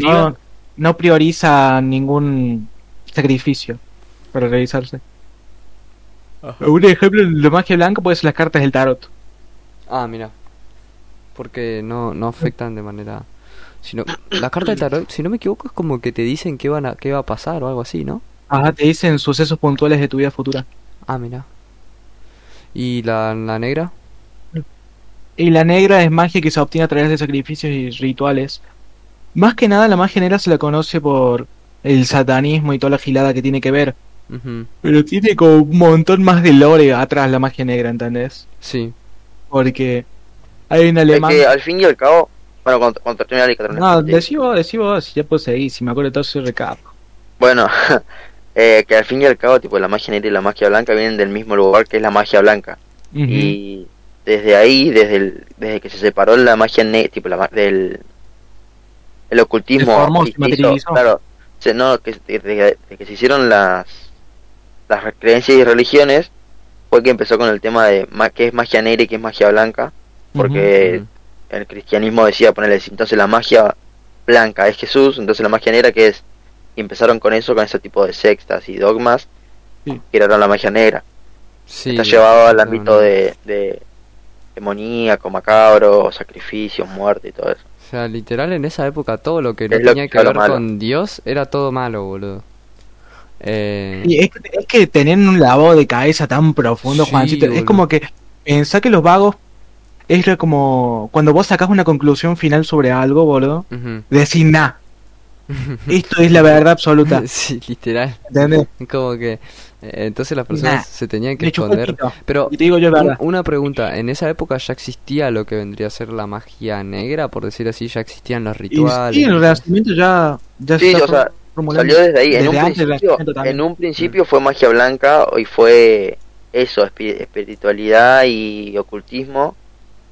S5: No, no prioriza ningún sacrificio para realizarse. Un ejemplo de magia blanca puede ser las cartas del tarot.
S2: Ah, mira. Porque no, no afectan de manera... Sino, la carta del tarot, si no me equivoco, es como que te dicen qué, van a, qué va a pasar o algo así, ¿no?
S5: Ajá, te dicen sucesos puntuales de tu vida futura.
S2: Ah, mira. ¿Y la, la negra?
S5: Y la negra es magia que se obtiene a través de sacrificios y rituales. Más que nada la magia negra se la conoce por el satanismo y toda la gilada que tiene que ver.
S2: Ujú.
S5: Pero tiene como un montón más de lore atrás la magia negra, ¿entendés?
S2: Sí.
S5: Porque hay un
S3: Es
S5: alemán...
S3: que al fin y al cabo, bueno, cuando, cuando termine la termina.
S5: No, decí vos, decí vos, si ya puedo seguir, si me acuerdo todo soy recapo.
S3: Bueno, eh, que al fin y al cabo, tipo, la magia negra y la magia blanca vienen del mismo lugar que es la magia blanca. Y desde ahí, desde el, desde que se separó la magia negra, tipo, la, del el ocultismo, hizo-
S5: materializó.
S3: claro, se, no, que, de, de- de que se hicieron las, las creencias y religiones, fue que empezó con el tema de qué es magia negra y qué es magia blanca, porque el cristianismo decía ponerle entonces la magia blanca es Jesús, entonces la magia negra que es y empezaron con eso, con ese tipo de sextas y dogmas,
S5: Sí.
S3: que era la magia negra.
S2: Sí.
S3: Está llevado al ámbito
S2: no.
S3: de, de demoníaco, macabro, sacrificios, muerte y todo eso.
S2: O sea, literal en esa época todo lo que no
S3: Es lo
S2: tenía
S3: que
S2: ver
S3: malo.
S2: con Dios era todo malo, boludo. Eh,
S5: Y es que, es que tenían un lavado de cabeza tan profundo,
S2: Sí,
S5: Juancito. Es como que pensá que los vagos es como cuando vos sacás una conclusión final sobre algo, boludo.
S2: ujú.
S5: Decís, nah, esto es la verdad absoluta.
S2: sí, literal.
S5: ¿Entendés?
S2: Como que eh, entonces las personas
S5: Nah.
S2: se tenían que esconder. Pero
S5: Y te digo yo
S2: un- una pregunta, ¿en esa época ya existía lo que vendría a ser la magia negra, por decir así? ¿Ya existían los
S5: Y
S2: rituales?
S5: sí, el renacimiento ya, ya
S3: Sí,
S5: está
S3: o sea,
S5: formulando.
S3: Salió desde ahí. En un, principio, en un principio fue magia blanca y fue eso, espi- espiritualidad y ocultismo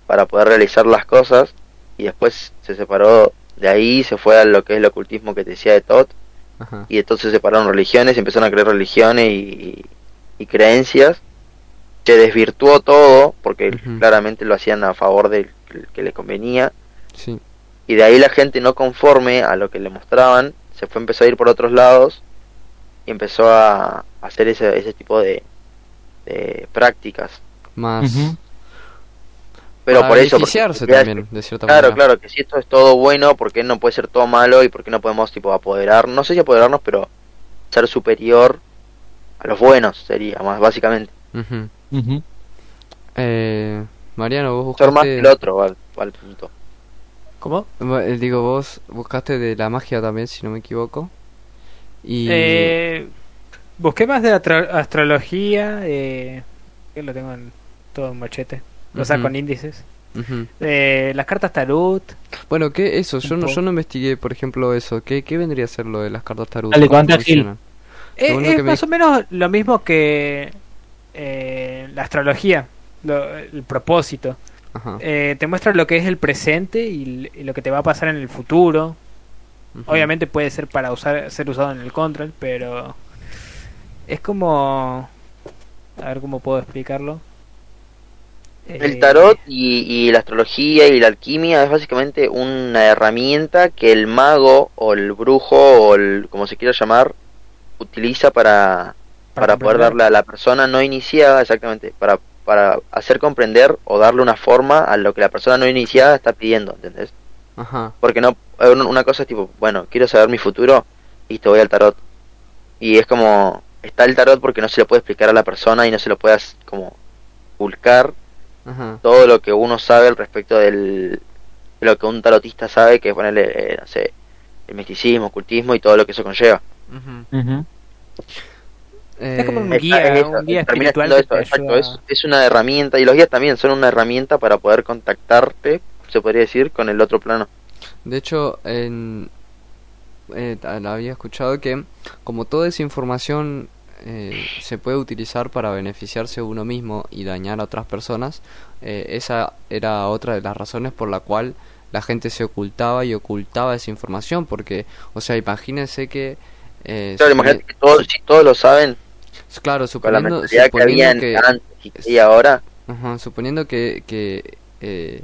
S3: para poder realizar las cosas. Y después se separó de ahí, se fue a lo que es el ocultismo que te decía de.
S2: Ajá.
S3: Y entonces se separaron religiones, empezaron a crear religiones y, y creencias. Se desvirtuó todo porque claramente lo hacían a favor del que- que le convenía.
S2: Sí.
S3: Y de ahí la gente no conforme a lo que le mostraban, se fue empezó a ir por otros lados y empezó a hacer ese, ese tipo de, de prácticas.
S2: Más...
S3: Pero
S2: para
S3: por eso... porque
S2: también, de cierta
S3: Claro,
S2: manera.
S3: claro, que si esto es todo bueno, ¿por qué no puede ser todo malo? ¿Y por qué no podemos tipo apoderar? No sé si apoderarnos, pero ser superior a los buenos sería, más básicamente.
S2: Ujú.
S5: Ujú.
S2: Eh, Mariano, vos
S3: Ser más
S2: buscaste...
S3: que el otro, al- va al punto.
S6: ¿Cómo?
S2: Eh, Digo, vos buscaste de la magia también, si no me equivoco. Y...
S6: Eh, busqué más de astrología. Eh, que lo tengo en todo en machete. O sea,
S2: Ujú.
S6: con índices. Eh, las cartas tarot.
S2: Bueno, ¿qué eso? Yo no, yo no investigué, por ejemplo, eso. ¿Qué, qué vendría a ser lo de las cartas tarot?
S5: Dale.
S6: Eh,
S2: lo
S6: es
S2: que me
S6: más o menos lo mismo que eh, la astrología. lo- el propósito. Eh, te muestra lo que es el presente y, lo que te va a pasar en el futuro. Obviamente puede ser para usar, ser usado en el control, pero es como... A ver cómo puedo explicarlo.
S3: El
S6: Eh,
S3: tarot y, y la astrología y la alquimia es básicamente una herramienta que el mago o el brujo o el, como se quiera llamar utiliza para, para poder darle a la persona no iniciada, exactamente, para, para hacer comprender o darle una forma a lo que la persona no iniciada está pidiendo, ¿entendés?
S2: Ajá.
S3: Porque no, eh, una cosa es tipo, bueno, quiero saber mi futuro y te voy al tarot. Y es como, está el tarot porque no se le puede explicar a la persona y no se lo puedas como vulcar
S2: Ajá.
S3: todo lo que uno sabe al respecto del, de lo que un tarotista sabe, que es ponerle, eh, no sé, el misticismo, ocultismo y todo lo que eso conlleva.
S2: Ujú.
S6: Es como un
S2: Eh,
S6: guía,
S3: en eso,
S6: un guía espiritual
S3: eso, exacto, es, es una herramienta y los guías también son una herramienta para poder contactarte, se podría decir, con el otro plano.
S2: De hecho, en, eh, había escuchado que como toda esa información eh, se puede utilizar para beneficiarse uno mismo y dañar a otras personas, eh, esa era otra de las razones por la cual la gente se ocultaba y ocultaba esa información, porque, o sea, imagínense que... eh,
S3: Claro, imagínate que todos, si todos lo saben,
S2: claro,
S3: con la
S2: suponiendo,
S3: que había
S2: suponiendo que,
S3: antes y ahora,
S2: Ajá, suponiendo que, que eh,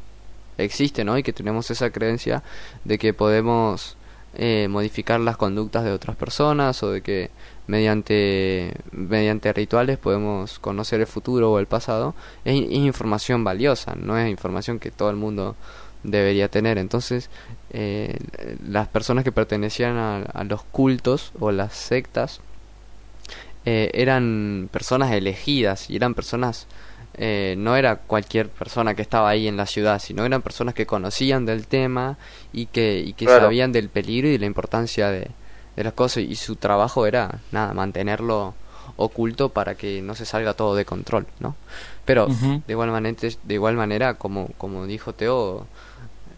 S2: existe, ¿no? Y que tenemos esa creencia de que podemos eh, modificar las conductas de otras personas o de que mediante, mediante rituales podemos conocer el futuro o el pasado, es, es información valiosa, no es información que todo el mundo debería tener. Entonces, eh, las personas que pertenecían a, a los cultos o las sectas eh, eran personas elegidas y eran personas eh, no era cualquier persona que estaba ahí en la ciudad, sino eran personas que conocían del tema y que, y que
S3: Claro.
S2: sabían del peligro y de la importancia de, de las cosas. Y su trabajo era, nada, mantenerlo oculto para que no se salga todo de control, ¿no? Pero de igual manera, de igual manera como, como dijo Teo,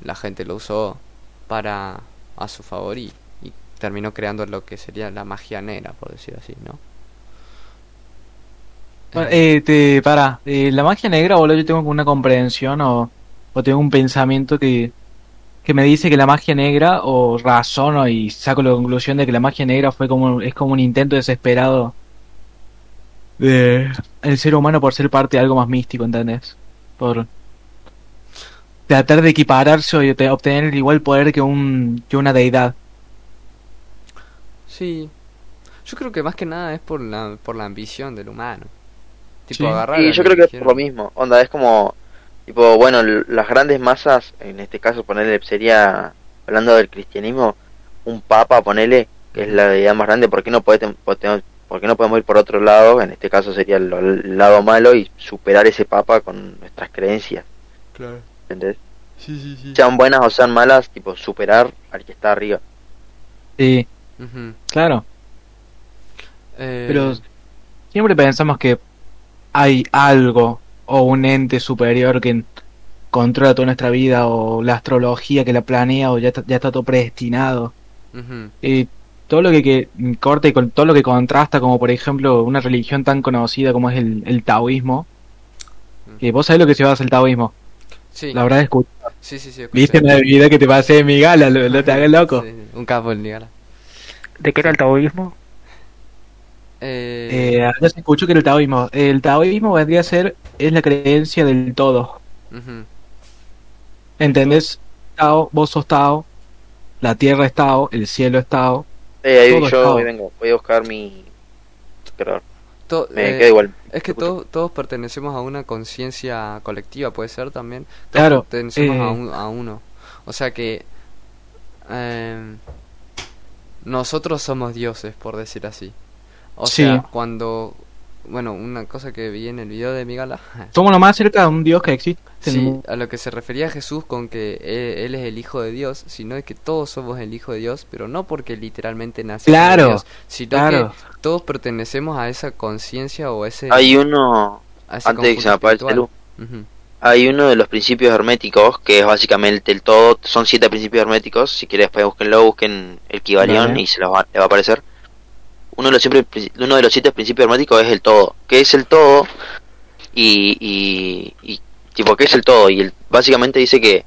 S2: la gente lo usó para a su favor y, y terminó creando lo que sería la magia negra, por decir así, ¿no?
S5: Eh, te, para, eh, la magia negra, boludo, yo tengo una comprensión o, tengo un pensamiento que, que me dice que la magia negra, o razono y saco la conclusión de que la magia negra fue como, es como un intento desesperado de el ser humano por ser parte de algo más místico, ¿entendés? Por tratar de equipararse o obtener el igual poder que un, que una deidad.
S2: Sí. Yo creo que más que nada es por la, por la ambición del humano. Tipo,
S5: Sí.
S2: agarrar
S3: y yo creo que es lo mismo, onda, es como, tipo, bueno, las grandes masas, en este caso ponerle, sería, hablando del cristianismo, un papa, ponele, que es la deidad más grande, ¿por qué no, puede, por qué no podemos ir por otro lado? En este caso sería el, el lado malo y superar ese papa con nuestras creencias,
S2: Claro.
S3: ¿entendés?
S2: Sí, sí, sí.
S3: Sean buenas o sean malas, tipo, superar al que está arriba.
S5: Sí, claro.
S2: Eh,
S5: Pero siempre pensamos que hay algo o un ente superior que controla toda nuestra vida o la astrología que la planea o ya está, ya está todo predestinado. Y todo lo que, que corta y con todo lo que contrasta, como por ejemplo una religión tan conocida como es el, el taoísmo. Que vos sabés lo que se basa el taoísmo.
S2: Sí,
S5: La verdad es que
S2: sí, sí, sí, escuché.
S5: viste una vida que te pasé de mi gala, lo, lo te hagas loco.
S2: Sí, un capo el Niagara.
S6: ¿De qué era el taoísmo?
S2: Eh,
S5: Eh, ya se escuchó que era el taoísmo. El taoísmo vendría a ser, es la creencia del todo.
S2: ujú.
S5: ¿Entendés? Tao, vos sos Tao, la tierra es Tao, el cielo es Tao.
S3: Eh, ahí
S5: Todo
S3: yo vengo, voy a buscar mi...
S2: To-
S3: me
S2: eh,
S3: queda igual.
S2: Es que
S3: Escucho.
S2: todos todos pertenecemos a una conciencia colectiva, puede ser también. Todos
S5: Claro,
S2: Pertenecemos
S5: eh.
S2: a, un- a uno. O sea que eh, nosotros somos dioses, por decir así. O
S5: Sí.
S2: sea, cuando bueno, una cosa que vi en el video de Migala,
S5: Somos lo más cerca de un Dios que existe.
S2: sí, a lo que se refería Jesús con que él, él es el Hijo de Dios, sino es que todos somos el Hijo de Dios, pero no porque literalmente nace
S5: Claro,
S2: de Dios, sino
S5: claro.
S2: que todos pertenecemos a esa conciencia o a ese,
S3: Hay uno, antes de que se me apague el celu, hay uno de los principios herméticos, que es básicamente el todo, son siete principios herméticos, si quieres después búsquenlo, busquen el Kibalión
S5: Vale.
S3: y se los va, le va a aparecer. Uno de los siempre, uno de los siete principios herméticos es el todo. ¿Qué es el todo? Y, y, y tipo, ¿qué es el todo? Y el, básicamente dice que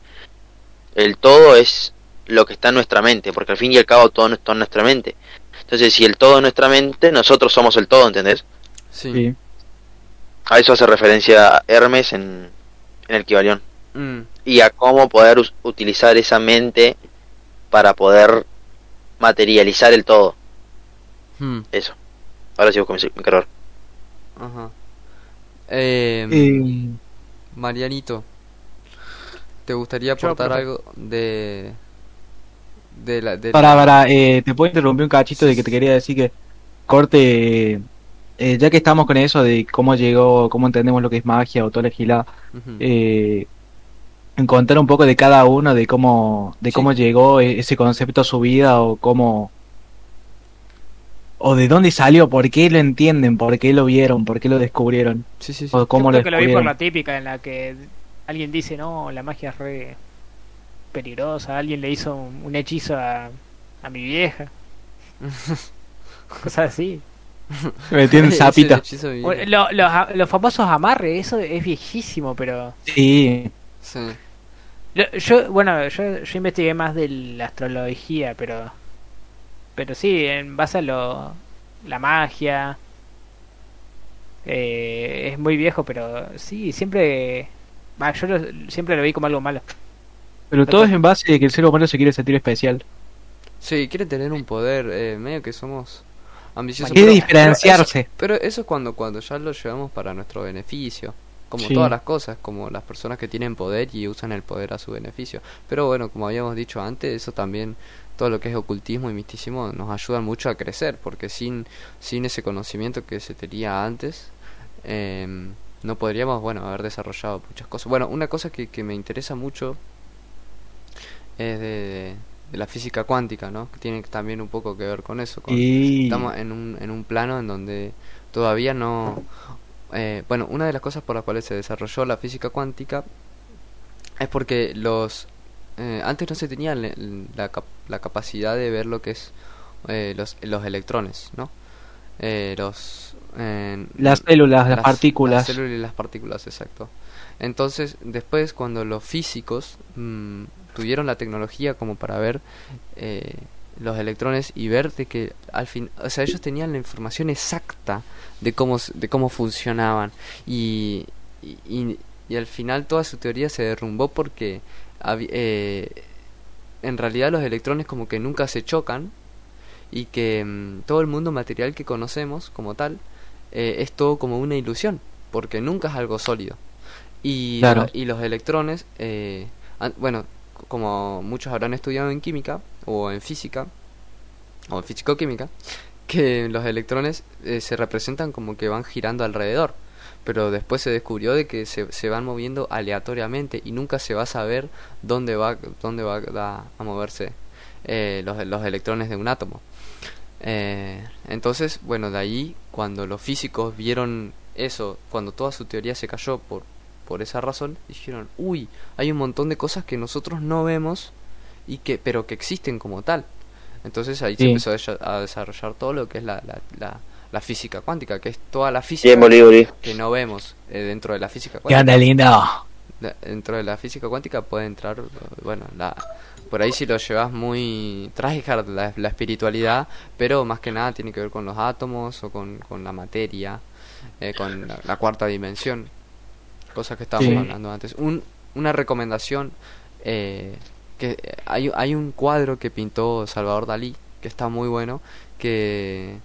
S3: el todo es lo que está en nuestra mente, porque al fin y al cabo todo no está en nuestra mente. Entonces, si el todo es nuestra mente, nosotros somos el todo, ¿entendés?
S2: Sí.
S3: A eso hace referencia Hermes en, en el Kibalión.
S2: Mm,
S3: y a cómo poder us- utilizar esa mente para poder materializar el todo. Eso. Ahora sí busco mi, mi cargador.
S2: ajá. Eh,
S5: Eh,
S2: Marianito, ¿te gustaría aportar algo de de la de
S5: para, para, eh, te puedo interrumpir un cachito de que te quería decir que corte, eh, ya que estamos con eso de cómo llegó, cómo entendemos lo que es magia o toda la gilada,
S2: Ujú.
S5: eh, contar un poco de cada uno, de cómo, de
S2: Sí.
S5: cómo llegó e- ese concepto a su vida o cómo, o de dónde salió, por qué lo entienden, por qué lo vieron, por qué lo descubrieron,
S2: Sí, sí, sí.
S5: o cómo
S6: Yo
S5: lo
S6: creo que lo vi por la típica en la que alguien dice, no, la magia es re peligrosa, alguien le hizo un, un hechizo a, a mi vieja. Cosas así.
S5: Me tienen
S2: Ese
S5: sapita.
S2: hechizo de-
S6: O- lo- los, a- los famosos amarres, eso es viejísimo, pero...
S5: Sí,
S2: Sí.
S6: Yo, yo- bueno, yo, yo investigué más de la astrología, pero... Pero sí, en base a lo, la magia... eh, es muy viejo, pero sí, siempre... yo lo- siempre lo vi como algo malo.
S5: pero todo es en base de que el ser humano se quiere sentir especial.
S2: Sí, quiere tener un poder, eh, medio que somos ambiciosos.
S5: Quiere
S2: pero-
S5: diferenciarse.
S2: Pero eso, pero eso es cuando, cuando ya lo llevamos para nuestro beneficio. Como
S5: Sí.
S2: todas las cosas, como las personas que tienen poder y usan el poder a su beneficio. Pero bueno, como habíamos dicho antes, eso también, todo lo que es ocultismo y misticismo nos ayuda mucho a crecer, porque sin, sin ese conocimiento que se tenía antes, em, no podríamos, bueno, haber desarrollado muchas cosas. Bueno, una cosa que, que me interesa mucho es de, de la física cuántica, ¿no? Que tiene también un poco que ver con eso. Con,
S5: Y
S2: Estamos en un, en un plano en donde todavía no... eh, bueno, una de las cosas por las cuales se desarrolló la física cuántica es porque los... eh, antes no se tenía la, cap- la capacidad de ver lo que es eh, los, los electrones, ¿no? Eh, los... eh,
S5: las células, las,
S2: las-
S5: partículas.
S2: Las células y las partículas, exacto. Entonces, después, cuando los físicos mm, tuvieron la tecnología como para ver eh, los electrones y ver de que al fin, o sea, ellos tenían la información exacta de cómo, de cómo funcionaban y, y, y- y al final toda su teoría se derrumbó porque eh, en realidad los electrones como que nunca se chocan y que mm, todo el mundo material que conocemos como tal eh, es todo como una ilusión, porque nunca es algo sólido. Y,
S5: Claro.
S2: y los electrones, eh, an- bueno, como muchos habrán estudiado en química o en física o en físico-química, que los electrones eh, se representan como que van girando alrededor. Pero después se descubrió de que se, se van moviendo aleatoriamente y nunca se va a saber dónde va, dónde va a, a moverse eh, los, los electrones de un átomo. Eh, entonces, bueno, de ahí, cuando los físicos vieron eso, cuando toda su teoría se cayó por, por esa razón, dijeron, uy, hay un montón de cosas que nosotros no vemos, y que, pero que existen como tal. Entonces ahí se empezó a desa- a desarrollar todo lo que es la, la, la, la física cuántica, que es toda la física
S3: Bien,
S2: que no vemos eh, dentro de la física
S5: ¿Qué
S2: cuántica
S5: onda, lindo?
S2: de- dentro de la física cuántica puede entrar, bueno, la, por ahí si lo llevas muy tryhard la, la espiritualidad, pero más que nada tiene que ver con los átomos o con, con la materia, eh, con la, la cuarta dimensión, cosas que estábamos
S5: Sí.
S2: hablando antes. Un, una recomendación, eh, que hay, hay un cuadro que pintó Salvador Dalí, que está muy bueno, que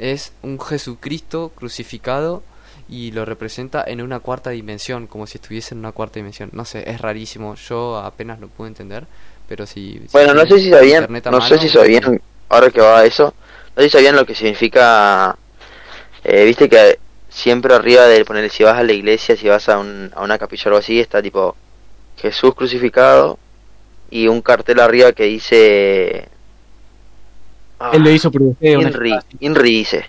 S2: es un Jesucristo crucificado y lo representa en una cuarta dimensión, como si estuviese en una cuarta dimensión. No sé, es rarísimo, yo apenas lo pude entender, pero si... si
S3: Bueno, no sé si sabían, no sé si sabían, ahora que va a eso, no sé si sabían lo que significa Eh, Viste que siempre arriba de poner si vas a la iglesia, si vas a, un- a una capilla o algo así, está tipo Jesús crucificado y un cartel arriba que dice... Ah,
S5: Él lo hizo por usted.
S3: Inri, dice.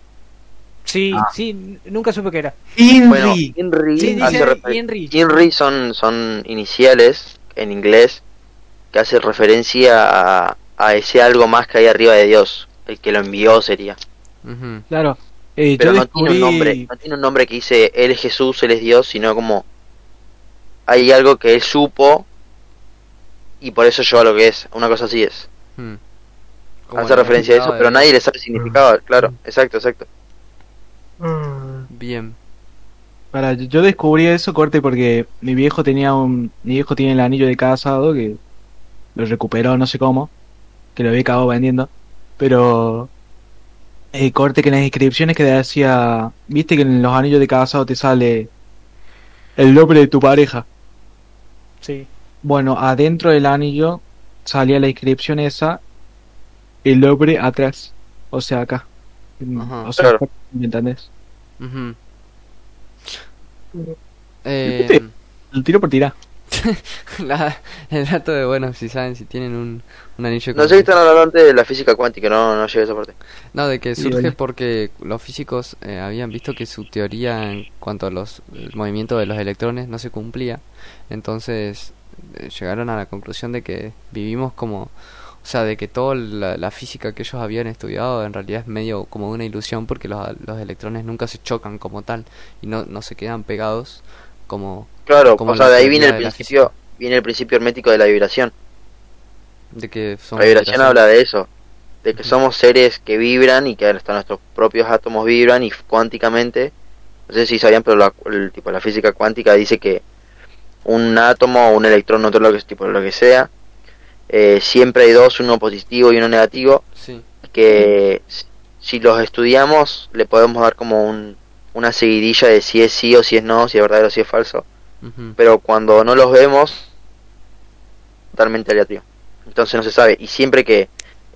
S6: Sí,
S5: Ah.
S6: sí, nunca supe qué era.
S3: Bueno,
S5: Inri.
S6: Sí,
S3: refer-
S6: Inri.
S3: Inri son, son iniciales en inglés que hace referencia a, a ese algo más que hay arriba de Dios. El que lo envió sería.
S5: Claro. Eh,
S3: Pero
S5: yo
S3: no tiene un nombre, no tiene un nombre que dice Él es Jesús, Él es Dios, sino como hay algo que Él supo y por eso lleva lo que es. Una cosa así es.
S2: Mm. Como
S3: Hace referencia a eso, pero nadie le sabe el significado. Claro, exacto, exacto.
S2: Bien.
S5: Para, yo descubrí eso, corte, porque mi viejo tenía un... Mi viejo tiene el anillo de casado que lo recuperó no sé cómo, que lo había acabado vendiendo, pero... eh, corte que en las inscripciones que decía... Viste que en los anillos de casado te sale el nombre de tu pareja.
S6: Sí.
S5: Bueno, adentro del anillo salía la inscripción esa, el nombre atrás, o sea, acá.
S2: Ajá.
S5: O sea,
S3: Claro.
S5: ¿me entendés?
S2: Eh,
S5: El tiro por tirar.
S2: la- el dato de, bueno, si saben, si tienen un, un anillo
S3: No sé si están hablando antes de la física cuántica, no, no llegué a esa parte.
S2: No, de que surge
S5: bueno.
S2: porque los físicos eh, habían visto que su teoría en cuanto a los el movimiento de los electrones no se cumplía. Entonces eh, llegaron a la conclusión de que vivimos como, o sea, de que toda la, la física que ellos habían estudiado en realidad es medio como una ilusión porque los, los electrones nunca se chocan como tal y no, no se quedan pegados como
S3: Claro,
S2: Como
S3: o sea, de ahí viene el principio, viene el principio hermético de la vibración.
S2: de que son
S3: La vibración habla de eso, de que somos seres que vibran y que hasta nuestros propios átomos vibran y cuánticamente, no sé si sabían, pero la, el, tipo, la física cuántica dice que un átomo o un electrón, otro lo que, tipo, lo que sea, eh, siempre hay dos, uno positivo y uno negativo,
S2: Sí.
S3: que si- los estudiamos le podemos dar como un, una seguidilla de si es sí o si es no, si es verdadero o si es falso, pero cuando no los vemos, totalmente aleatorio. Entonces no se sabe. Y siempre que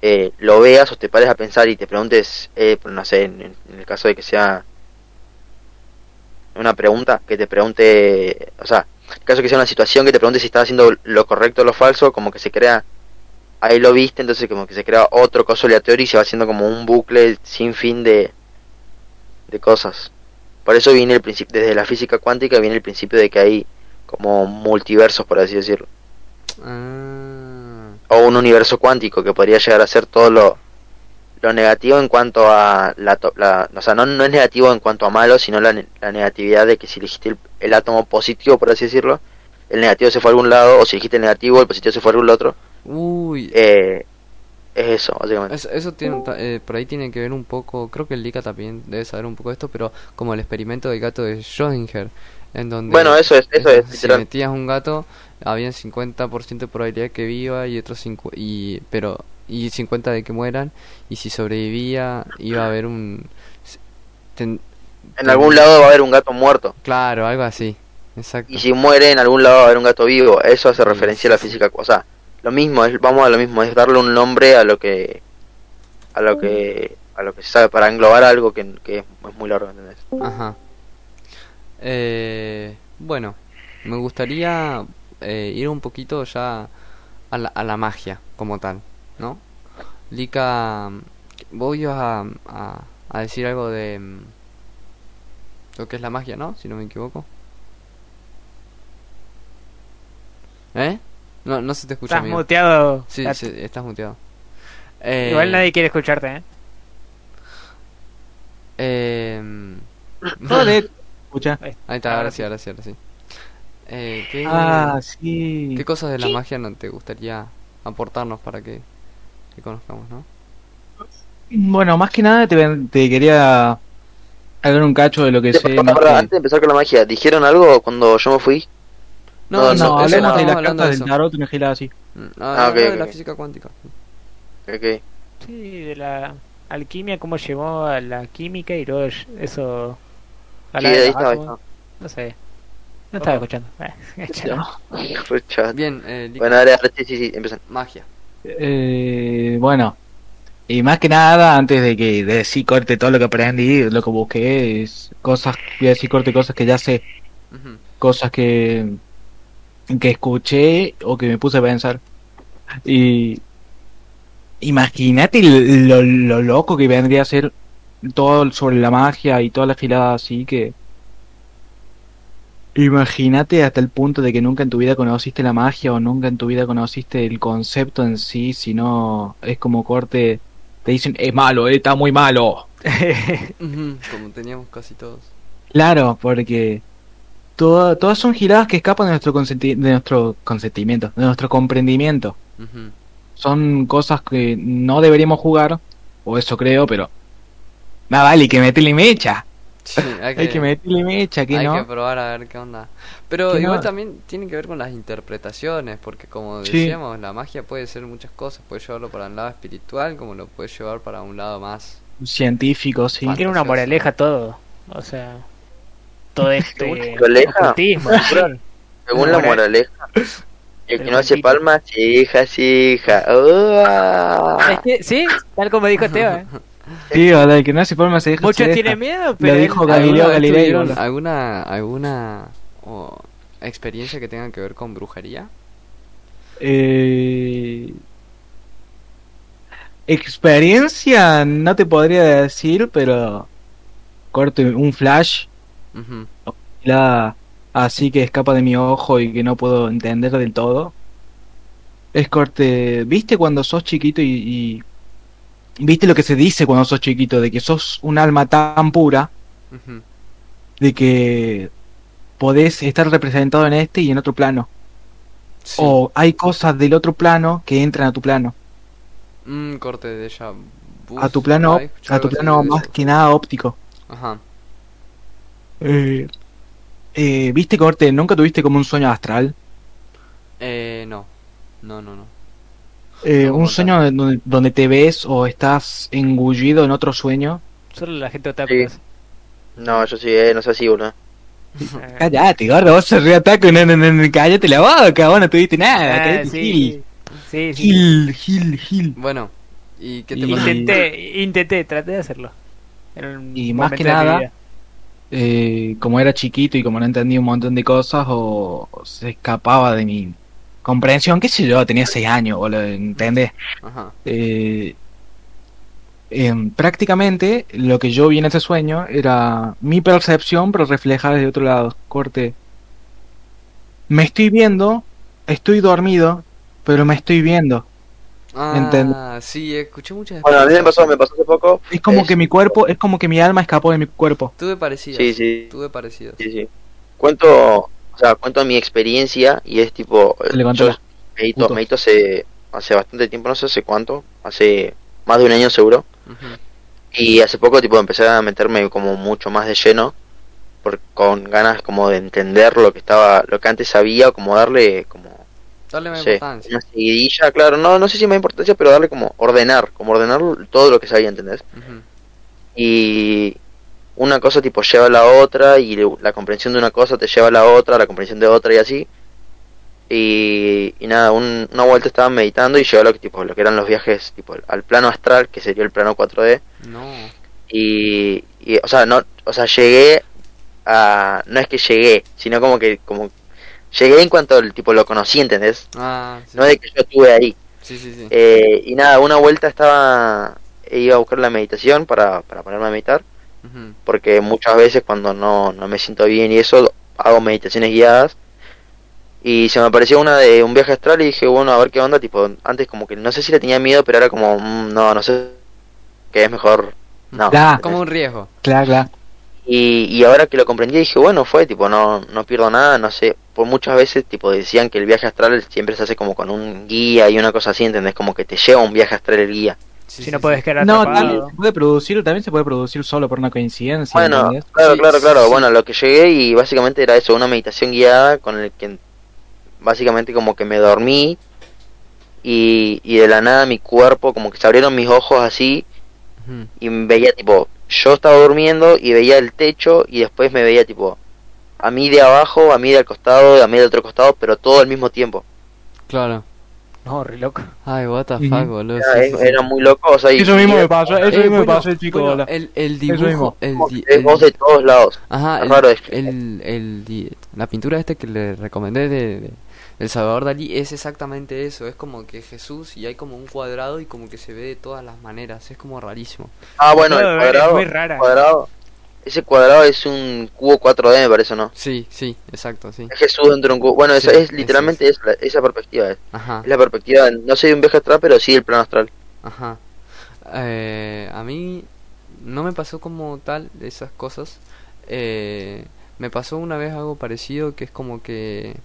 S3: eh, lo veas o te pares a pensar y te preguntes, eh, no sé, en, en el caso de que sea una pregunta, que te pregunte, o sea, caso que sea una situación que te pregunte si estás haciendo lo correcto o lo falso, como que se crea, ahí lo viste, entonces como que se crea otro coso aleatorio y se va haciendo como un bucle sin fin de, de cosas. Por eso viene el principio, desde la física cuántica viene el principio de que hay como multiversos, por así decirlo.
S2: Ah,
S3: O un universo cuántico que podría llegar a ser todo lo, lo negativo en cuanto a la, la- o sea, no, no es negativo en cuanto a malo, sino la, la negatividad de que si elegiste el, el átomo positivo, por así decirlo, el negativo se fue a algún lado, o si elegiste el negativo, el positivo se fue a algún otro.
S2: Uy,
S3: Eh, es eso, básicamente.
S2: Eso, eso tiene, eh, por ahí tiene que ver un poco, creo que el Lika también debe saber un poco esto, pero como el experimento del gato de Schrödinger, en donde
S3: Bueno, eso es, eso es,
S2: si
S3: literal.
S2: metías un gato, había 50% de probabilidad que viva y otros 5 y pero y 50 de que mueran y si sobrevivía iba a haber un ten-
S3: En algún lado va a haber un gato muerto.
S2: claro, algo así. Exacto.
S3: Y si muere, en algún lado va a haber un gato vivo. Eso hace
S2: Sí,
S3: referencia a la física. O sea, lo mismo, es, vamos a lo mismo, es darle un nombre a lo que a lo que a lo que se sabe para englobar algo que, que es muy largo, ¿entendés?
S2: Ajá. Eh, bueno, me gustaría eh, ir un poquito ya a la, a la magia como tal, ¿no? Lika, vos ibas a, a, a decir algo de mm, lo que es la magia, ¿no? Si no me equivoco. ¿Eh? No, no se te escucha,
S6: Estás
S2: amigo.
S6: muteado.
S2: Sí, sí, estás muteado. Eh,
S6: Igual nadie quiere escucharte, ¿eh?
S2: eh,
S5: Joder. Escucha.
S2: Ahí está,
S6: Ahora sí,
S2: ahora sí, ahora sí. Eh, ¿qué,
S5: Ah, sí.
S2: ¿Qué cosas de la magia no te gustaría aportarnos para que, que conozcamos, no?
S5: Bueno, más que nada te, te quería hablar un cacho de lo que
S3: Sí,
S5: sé. más que-
S3: Antes de empezar con la magia, ¿dijeron algo cuando yo me fui?
S2: No,
S3: No,
S5: No,
S2: eso
S5: hablemos de las cartas
S2: de
S5: del tarot, una gilada así.
S2: Mm, no,
S3: Ah,
S2: hablando
S3: ok,
S2: de la
S3: ok.
S2: física cuántica.
S3: Ok.
S6: Sí, de la alquimia, cómo llevó a la química y luego eso.
S3: Sí,
S6: hablar de
S3: ahí estaba.
S6: No sé. No estaba escuchando.
S2: Bien, eh,
S3: Bueno, ahora, sí, sí, sí, empiezan.
S2: magia.
S5: Eh, bueno, Y más que nada, antes de que de decir corte todo lo que aprendí, lo que busqué es cosas, voy a decir corte cosas que ya sé, cosas que, que escuché o que me puse a pensar. Y imagínate lo, lo loco que vendría a ser todo sobre la magia y toda la gilada así que... Imagínate hasta el punto de que nunca en tu vida conociste la magia o nunca en tu vida conociste el concepto en sí, sino es como corte, te dicen, es malo, eh, está muy malo.
S2: Como teníamos casi todos.
S5: Claro, porque todo- todas son giradas que escapan de nuestro, consenti- de nuestro consentimiento, de nuestro comprendimiento. Son cosas que no deberíamos jugar, o eso creo, pero... Más vale que meterle mecha.
S2: Sí, hay que,
S5: Hay que meterle mecha, que
S2: hay
S5: no.
S2: que probar a ver qué onda. Pero igual
S5: no.
S2: también tiene que ver con las interpretaciones, porque como
S5: Sí.
S2: decíamos, la magia puede ser muchas cosas. Puede llevarlo para un lado espiritual, como lo puede llevar para un lado más.
S5: Científico, sí.
S6: Tiene una moraleja todo. O sea, todo este
S3: moraleja?
S6: ocultismo. sí.
S3: Según la
S6: Moral.
S3: moraleja, el que no hace palmas, hija, hija. ¡Uah!
S6: Es que, sí, tal como dijo Teo. ¿eh?
S5: Sí, o el que no hace forma se deja.
S6: Muchos
S5: se
S6: tienen
S5: deja.
S6: miedo, pero.
S5: Lo dijo Galileo
S2: ¿Alguna vez
S5: Galilei.
S2: alguna alguna o, experiencia que tenga que ver con brujería?
S5: Eh... Experiencia no te podría decir, pero corte un flash la así que escapa de mi ojo y que no puedo entender del todo. Es corte, ¿viste cuando sos chiquito y, y viste lo que se dice cuando sos chiquito de que sos un alma tan pura de que podés estar representado en este y en otro plano?
S2: Sí.
S5: O hay cosas del otro plano que entran a tu plano.
S2: Un corte de vu.
S5: a tu plano,
S2: ¿Habéis escuchado
S5: a tu plano más
S2: eso?
S5: que nada óptico.
S2: Ajá.
S5: Eh, eh, ¿Viste corte? ¿Nunca tuviste como un sueño astral?
S2: Eh, no. No, no, no.
S5: Eh,
S2: ¿Cómo
S5: un sueño donde, donde te ves o estás engullido en otro sueño.
S6: Solo la gente otaku.
S3: Sí. No, yo sí, eh, no sé así, boludo.
S6: Eh,
S5: Cállate, gordo, vos sos reataco, no, no, no, no, cállate la boca, vos no tuviste nada,
S6: ah,
S5: cállate,
S6: sí,
S5: Gil.
S6: sí, sí.
S5: Gil, Gil, Gil.
S2: Bueno, ¿y qué te
S5: Y-
S2: pasó?
S6: Intenté, intenté, traté de hacerlo.
S5: Y más que nada. Eh, como era chiquito y como no entendía un montón de cosas o se escapaba de mi comprensión, qué sé yo, tenía seis años, boludo, ¿entendés?
S2: Ajá.
S5: Eh, em, prácticamente lo que yo vi en ese sueño era mi percepción, pero reflejada desde otro lado. Corte. Me estoy viendo, estoy dormido, pero me estoy viendo.
S2: Ah, sí, escuché muchas
S3: Bueno, a mí me pasó, me pasó hace poco.
S5: Es como
S3: Es-
S5: que mi cuerpo, es como que mi alma escapó de mi cuerpo.
S2: Tuve parecidas.
S3: Sí, sí,
S2: Tuve parecidas.
S3: sí, sí. Cuento, o sea, cuento mi experiencia y es tipo,
S5: Le
S3: yo medito, medito hace, hace bastante tiempo, no sé hace cuánto, hace más de un año seguro.
S2: Ujú.
S3: Y hace poco tipo empecé a meterme como mucho más de lleno por, con ganas como de entender lo que estaba, lo que antes sabía, o como darle como
S2: Dale
S3: no
S2: más
S3: sé,
S2: importancia.
S3: una seguidilla, claro, no, no sé si más importancia, pero darle como ordenar, como ordenar todo lo que sabía, ¿entendés?
S2: Ujú.
S3: Y una cosa tipo lleva a la otra y la comprensión de una cosa te lleva a la otra, la comprensión de otra y así. Y, y nada, un- una vuelta estaba meditando y llegó lo que, tipo, lo que eran los viajes tipo al plano astral, que sería el plano 4D.
S2: No.
S3: Y, y, o sea, no, o sea, llegué a no es que llegué, sino como que como llegué en cuanto el tipo lo conocí, ¿entendés?
S2: Ah, sí.
S3: No de que yo estuve ahí.
S2: Sí, sí, sí.
S3: Eh, y nada, una vuelta estaba iba a buscar la meditación para, para ponerme a meditar, Porque muchas veces cuando no, no me siento bien y eso, hago meditaciones guiadas. Y se me apareció una de un viaje astral y dije, bueno, a ver qué onda, tipo, antes como que no sé si le tenía miedo, pero era como, mm, no, no sé, que es mejor, no.
S5: Claro.
S2: Como un riesgo.
S5: Claro, claro.
S3: Y, y ahora que lo comprendí dije, bueno, fue, tipo, no, no pierdo nada, no sé, por muchas veces, tipo, decían que el viaje astral siempre se hace como con un guía y una cosa así, ¿entendés? Como que te lleva un viaje astral el guía.
S2: Sí,
S6: Si
S2: sí,
S6: no puedes quedar
S5: No,
S6: atrapado.
S5: también se puede producir, también se puede producir solo por una coincidencia.
S3: Bueno, claro,
S2: Sí,
S3: claro, claro.
S2: sí.
S3: Bueno, lo que llegué y básicamente era eso, una meditación guiada con el que básicamente como que me dormí y, y de la nada mi cuerpo como que se abrieron mis ojos así
S2: Ujú.
S3: y veía tipo, yo estaba durmiendo y veía el techo y después me veía tipo a mí de abajo, a mí del costado, a mí del otro costado, pero todo al mismo tiempo.
S2: Claro.
S6: No, re loco.
S2: Ay, what the fuck, boludo.
S3: Era,
S2: sí,
S3: es-
S2: sí, sí.
S3: era muy loco, o sea, y-
S5: Eso mismo
S3: y-
S5: me pasó, eso
S2: Eh,
S5: mismo me
S2: bueno,
S5: pasó, chico.
S2: bueno, el, el
S5: mismo.
S2: dibujo, el, di- el-
S3: voz de todos lados.
S2: ajá,
S3: es
S2: el,
S3: raro
S2: el, el la pintura este que le recomendé de, de El Salvador Dalí es exactamente eso, es como que Jesús y hay como un cuadrado y como que se ve de todas las maneras, es como rarísimo.
S3: Ah, bueno, el
S6: ver, es
S3: cuadrado,
S6: muy rara.
S3: el cuadrado, ese cuadrado es un cubo 4D, me parece, ¿no?
S2: Sí, sí, exacto, sí.
S3: Es Jesús dentro de un cubo. Bueno,
S2: Sí,
S3: esa es literalmente esa, esa perspectiva. Es,
S2: Ajá.
S3: es la perspectiva, no sé de un viaje astral, pero sí del plano astral.
S2: Ajá. Eh, a mí no me pasó como tal esas cosas. Eh, me pasó una vez algo parecido que es como que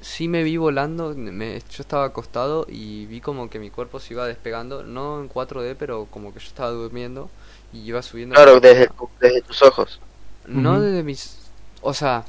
S2: sí me vi volando. Me, yo estaba acostado y vi como que mi cuerpo se iba despegando, no en 4D, pero como que yo estaba durmiendo y iba subiendo.
S3: Claro, desde, tu- desde tus ojos.
S2: No desde mis. O sea,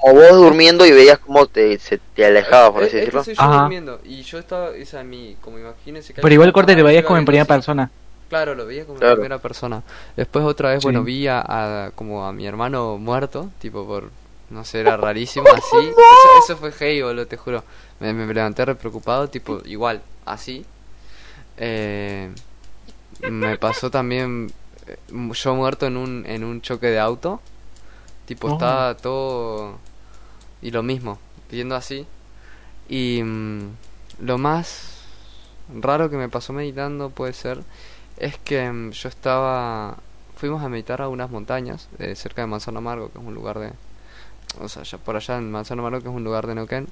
S3: Como vos durmiendo y veías cómo te, se te alejaba, por
S2: eh,
S3: así
S2: es que
S3: decirlo.
S2: soy yo
S5: Ajá.
S2: durmiendo y yo estaba, o sea, mi, como imagínense que
S5: Pero igual corte te veías como en primera persona.
S2: Claro, lo veía como
S3: Claro.
S2: en primera persona. Después otra vez,
S5: Sí.
S2: bueno, vi a, a- como a mi hermano muerto, tipo por, no sé, era rarísimo, así. Eso, eso fue hey, boludo, te juro. Me, me levanté re preocupado, tipo, igual, así. Eh, me pasó también yo muerto en un, en un choque de auto. Tipo,
S5: Oh.
S2: estaba todo... Y lo mismo, viendo así. Y mm, lo más raro que me pasó meditando puede ser es que mm, yo estaba fuimos a meditar a unas montañas eh, cerca de Manzano Amargo que es un lugar de o sea ya por allá en Manzano Amargo que es un lugar de Neuquén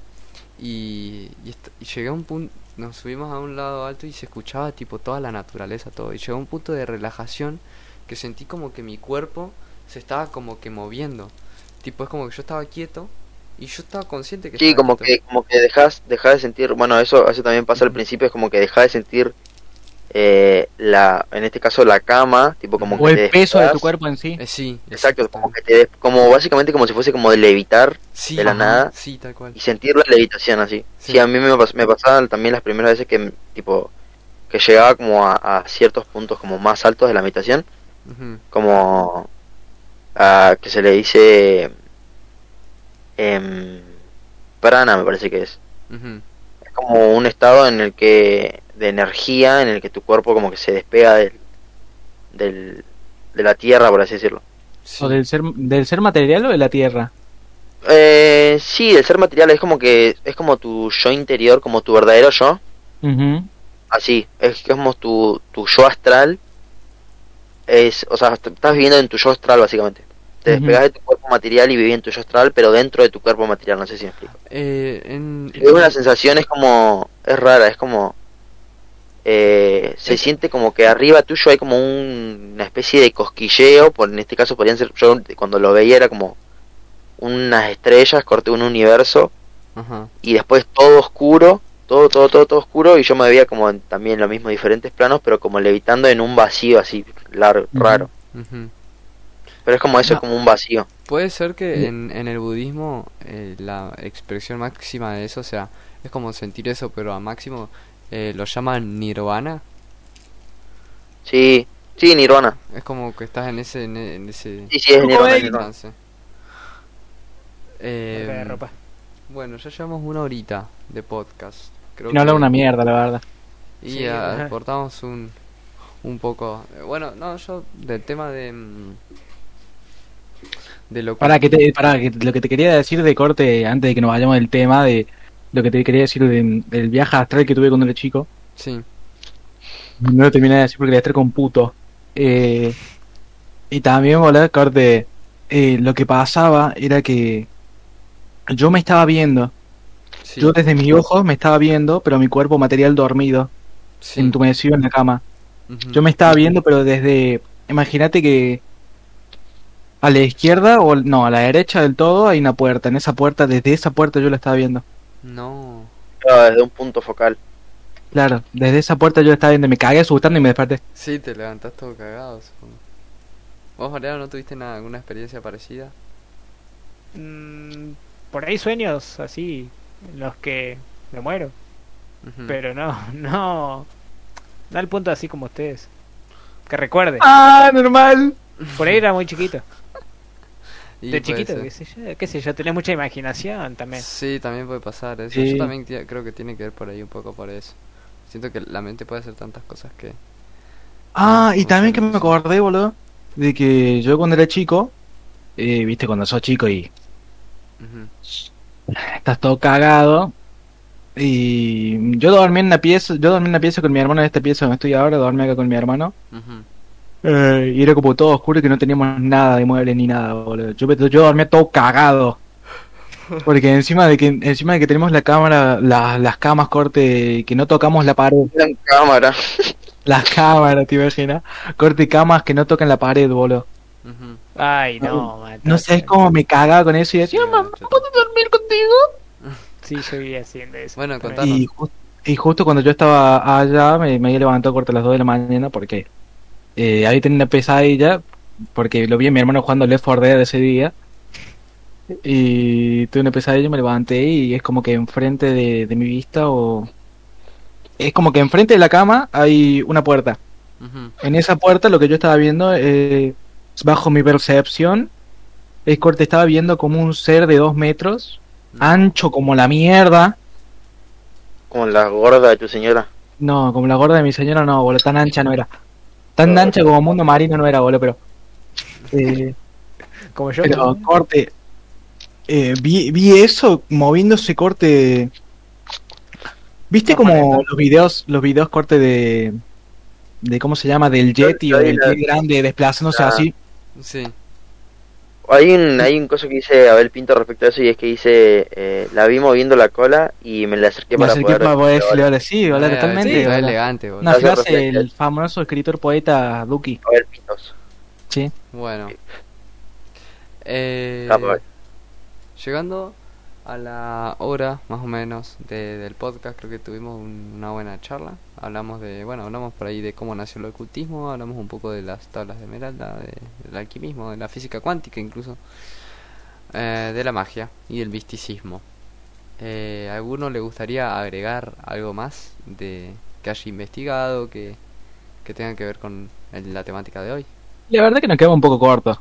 S2: y, y, y llegué a un punto nos subimos a un lado alto y se escuchaba tipo toda la naturaleza todo y llegó a un punto de relajación que sentí como que mi cuerpo se estaba como que moviendo tipo es como que yo estaba quieto y yo estaba consciente que
S3: Sí,
S2: estaba
S3: como
S2: quieto.
S3: que, como que dejas, dejas de sentir, bueno, eso, eso también pasa al principio, es como que dejas de sentir eh, la, en este caso la cama, tipo como
S5: O
S3: que
S5: el
S3: te
S5: peso de tu cuerpo en sí.
S2: Eh, sí
S3: Exacto, como que te des- como básicamente como si fuese como de levitar
S2: Sí,
S3: de la
S2: ajá,
S3: nada.
S2: sí tal cual
S3: y sentir la levitación así. Sí,
S2: Sí.
S3: a mí me, pas- me pasaba también las primeras veces que tipo que llegaba como a, a ciertos puntos como más altos de la meditación, Como a, que se le dice em, prana me parece que es.
S2: Ujú.
S3: Es como un estado en el que de energía en el que tu cuerpo como que se despega del, del de la tierra por así decirlo.
S2: Sí.
S5: ¿O del ser, del ser material o de la tierra?
S3: Eh, sí, el ser material es como que es como tu yo interior, como tu verdadero yo.
S5: Ujú.
S3: Así, es como tu, tu yo astral. Es, o sea, est- estás viviendo en tu yo astral básicamente. Te despegas de tu cuerpo material y vivís en tu yo astral, pero dentro de tu cuerpo material, no sé si me explico.
S2: Eh, en,
S3: Es una sensación, es como, es rara, es como, eh, se siente como que arriba tuyo hay como un- una especie de cosquilleo, por, en este caso podrían ser, yo cuando lo veía era como unas estrellas, corte un universo,
S2: Ajá.
S3: y después todo oscuro, todo, todo, todo, todo oscuro, y yo me veía como en- también lo mismo, diferentes planos, pero como levitando en un vacío así, largo, raro. Pero es como eso,
S5: No.
S3: es como un vacío.
S2: Puede ser que
S5: Sí.
S2: en, en el budismo eh, la expresión máxima de eso, o sea, es como sentir eso, pero a máximo eh, lo llaman nirvana.
S3: Sí, sí, Nirvana.
S2: Es como que estás en ese, en, en ese,
S3: Sí, sí, es Nirvana. Nirvana.
S2: Eh,
S6: ropa.
S2: bueno, ya llevamos una horita de podcast. Creo
S5: Y no habla
S2: que-
S5: una mierda, la verdad.
S2: Y
S6: Sí,
S2: aportamos un, un poco. eh, Bueno, no, yo del tema de. mm, De lo que.
S5: Para que te, para que lo que te quería decir de corte antes de que nos vayamos del tema de lo que te quería decir de- del viaje astral que tuve cuando era chico.
S2: Sí,
S5: No lo terminé de decir porque quería estar con puto. Eh, y también, boludo, corte. eh, lo que pasaba era que yo me estaba viendo.
S2: Sí,
S5: Yo desde mis ojos me estaba viendo, pero mi cuerpo material dormido,
S2: sí.
S5: entumecido en la cama. Yo me estaba viendo, pero desde. Imagínate que. A la izquierda o no, a la derecha del todo hay una puerta. En esa puerta, desde esa puerta yo la estaba viendo.
S2: No.
S3: Claro, desde un punto focal.
S5: Claro, desde esa puerta yo la estaba viendo. Me cagué asustando y me desperté.
S2: Sí, te levantás todo cagado, supongo. ¿Vos, Mariano, no tuviste nada, alguna experiencia parecida?
S6: Mm, por ahí sueños así, en los que me muero. Pero no, no. No al punto así como ustedes. Que recuerde.
S5: ¡Ah, normal!
S6: Por ahí era muy chiquito.
S2: Y
S6: de chiquito,
S2: ser.
S6: qué sé yo, qué sé yo, tenés mucha imaginación también.
S2: Sí, también puede pasar eso.
S5: Sí.
S2: Yo también creo que tiene que ver por ahí un poco por eso. Siento que la mente puede hacer tantas cosas que...
S5: Ah, y también que me acordé, boludo, de que yo cuando era chico, eh, viste, cuando sos chico y. estás todo cagado, y yo dormí en una pieza, yo dormí en una pieza con mi hermano en esta pieza donde estoy ahora, dormí acá con mi hermano, eh, y era como todo oscuro y que no teníamos nada de muebles ni nada, boludo. Yo, yo dormía todo cagado. Porque encima de que encima de que tenemos la cámara, la- las camas corte, que no tocamos la pared,
S3: En cámara.
S5: las cámaras, te imaginas, corte camas que no tocan la pared, boludo.
S6: Ay, no.
S5: No sabes cómo me cagaba con eso y decía,
S2: Sí,
S5: mamá. ¿puedo dormir contigo?
S6: Sí, yo vivía haciendo eso.
S2: Bueno, contanos.
S5: Y, ju- y justo cuando yo estaba allá, me, me había levantado corte a las 2 de la mañana porque eh, ahí tenía una pesadilla, porque lo vi a mi hermano jugando Left 4 Dead ese día. Y tuve una pesadilla, me levanté y es como que enfrente de, de mi vista o... Es como que enfrente de la cama hay una puerta. En esa puerta lo que yo estaba viendo, eh, bajo mi percepción, es corte, estaba viendo como un ser de dos metros, ancho como la mierda.
S3: Como la gorda de tu señora.
S5: No, como la gorda de mi señora no, boludo, tan ancha no era. Tan
S3: No,
S5: ancha como mundo marino no era, boludo, pero... eh,
S6: Como yo.
S5: pero corte... eh, vi, vi eso moviéndose corte... ¿Viste
S6: No,
S5: como los videos, los videos corte de... de cómo se llama, del Yeti o
S3: Yo vi
S5: del Jet grande desplazándose
S3: la-
S5: así?
S2: Sí.
S3: Hay un, hay un coso que dice Abel Pinto respecto a eso y es que dice, eh, la vi moviendo la cola y me la acerqué
S5: Me
S3: para
S5: acerqué
S3: poder...
S5: para poder decirle, ahora sí,
S2: Eh,
S5: totalmente.
S2: sí, elegante.
S5: Una frase del famoso escritor poeta Duki.
S3: Abel Pintos.
S5: Sí.
S2: Bueno. Eh,
S3: Ah, pues.
S2: llegando a la hora más o menos de- del podcast, creo que tuvimos un- una buena charla. Hablamos de, bueno, hablamos por ahí de cómo nació el ocultismo, hablamos un poco de las tablas de Esmeralda, de- del alquimismo, de la física cuántica incluso, eh, de la magia y el misticismo. Eh, ¿A alguno le gustaría agregar algo más de que haya investigado, que, que tenga que ver con el- la temática de hoy?
S5: La verdad que nos queda un poco corto.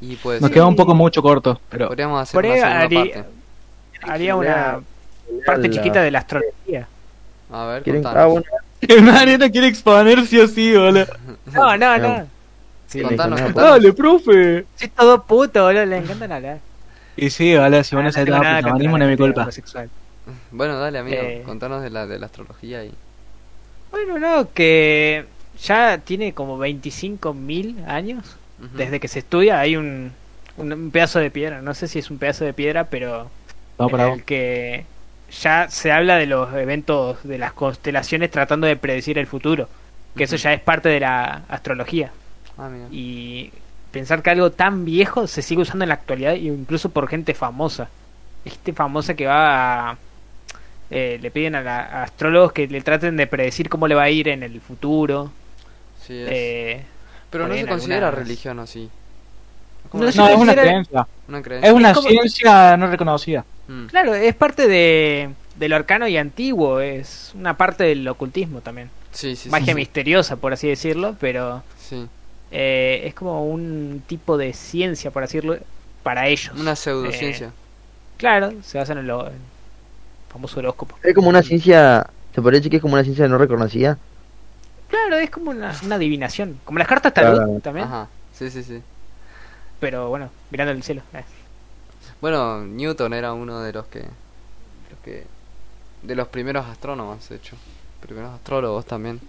S2: Y pues
S5: Nos queda un poco mucho corto, pero
S2: podríamos hacer
S6: Por
S2: una
S6: haría,
S2: parte.
S6: haría una parte chiquita de la astrología.
S2: A ver,
S3: ¿Quieren
S2: contanos.
S3: ah,
S5: Mariano quiere exponer sí o sí, boludo.
S6: No, no, no.
S3: sí,
S2: Contanos, contanos.
S5: Dale, profe.
S6: Todo puto, boludo, le encantan hablar.
S5: Y sí, vale, si
S6: Ah,
S5: van a
S6: no
S5: hacer
S6: tengo nada
S5: el
S6: contra
S5: chamanismo
S6: la
S5: no es mi culpa.
S2: Bueno, dale, amigo,
S6: Eh.
S2: contanos de la, de la astrología y...
S6: Bueno, no, que ya tiene como 25.000 años. Desde que se estudia hay un, un, un pedazo de piedra. No sé si es un pedazo de piedra, pero
S5: Vamos
S6: en el que ya se habla de los eventos de las constelaciones tratando de predecir el futuro. Que eso ya es parte de la astrología.
S2: Ah, mira.
S6: Y pensar que algo tan viejo se sigue usando en la actualidad, incluso por gente famosa. Gente famosa que va a. eh, le piden a, la- a astrólogos que le traten de predecir cómo le va a ir en el futuro.
S2: Sí, es-
S6: Eh,
S2: Pero no se considera
S6: algunas-
S2: religión así. Es
S6: No
S5: es una creencia.
S2: una creencia.
S5: Es una
S6: como-
S5: ciencia no reconocida.
S2: Mm.
S6: claro, es parte de, del arcano y antiguo, es una parte del ocultismo también.
S2: Sí.
S6: Magia
S2: sí.
S6: misteriosa, por así decirlo, pero
S2: Sí.
S6: eh, es como un tipo de ciencia, por así decirlo, para ellos.
S2: Una pseudociencia.
S6: Claro, se basan en, lo, en famoso horóscopo.
S3: Es como una ciencia, ¿se decir que es como una ciencia no reconocida?
S6: Claro, es como una, una adivinación. Como las cartas tarot
S3: Claro.
S6: también.
S2: Ajá. Sí, sí, sí.
S6: Pero bueno, mirando el cielo. eh.
S2: Bueno, Newton era uno de los que, los que de los primeros astrónomos, de hecho. Primeros astrólogos también.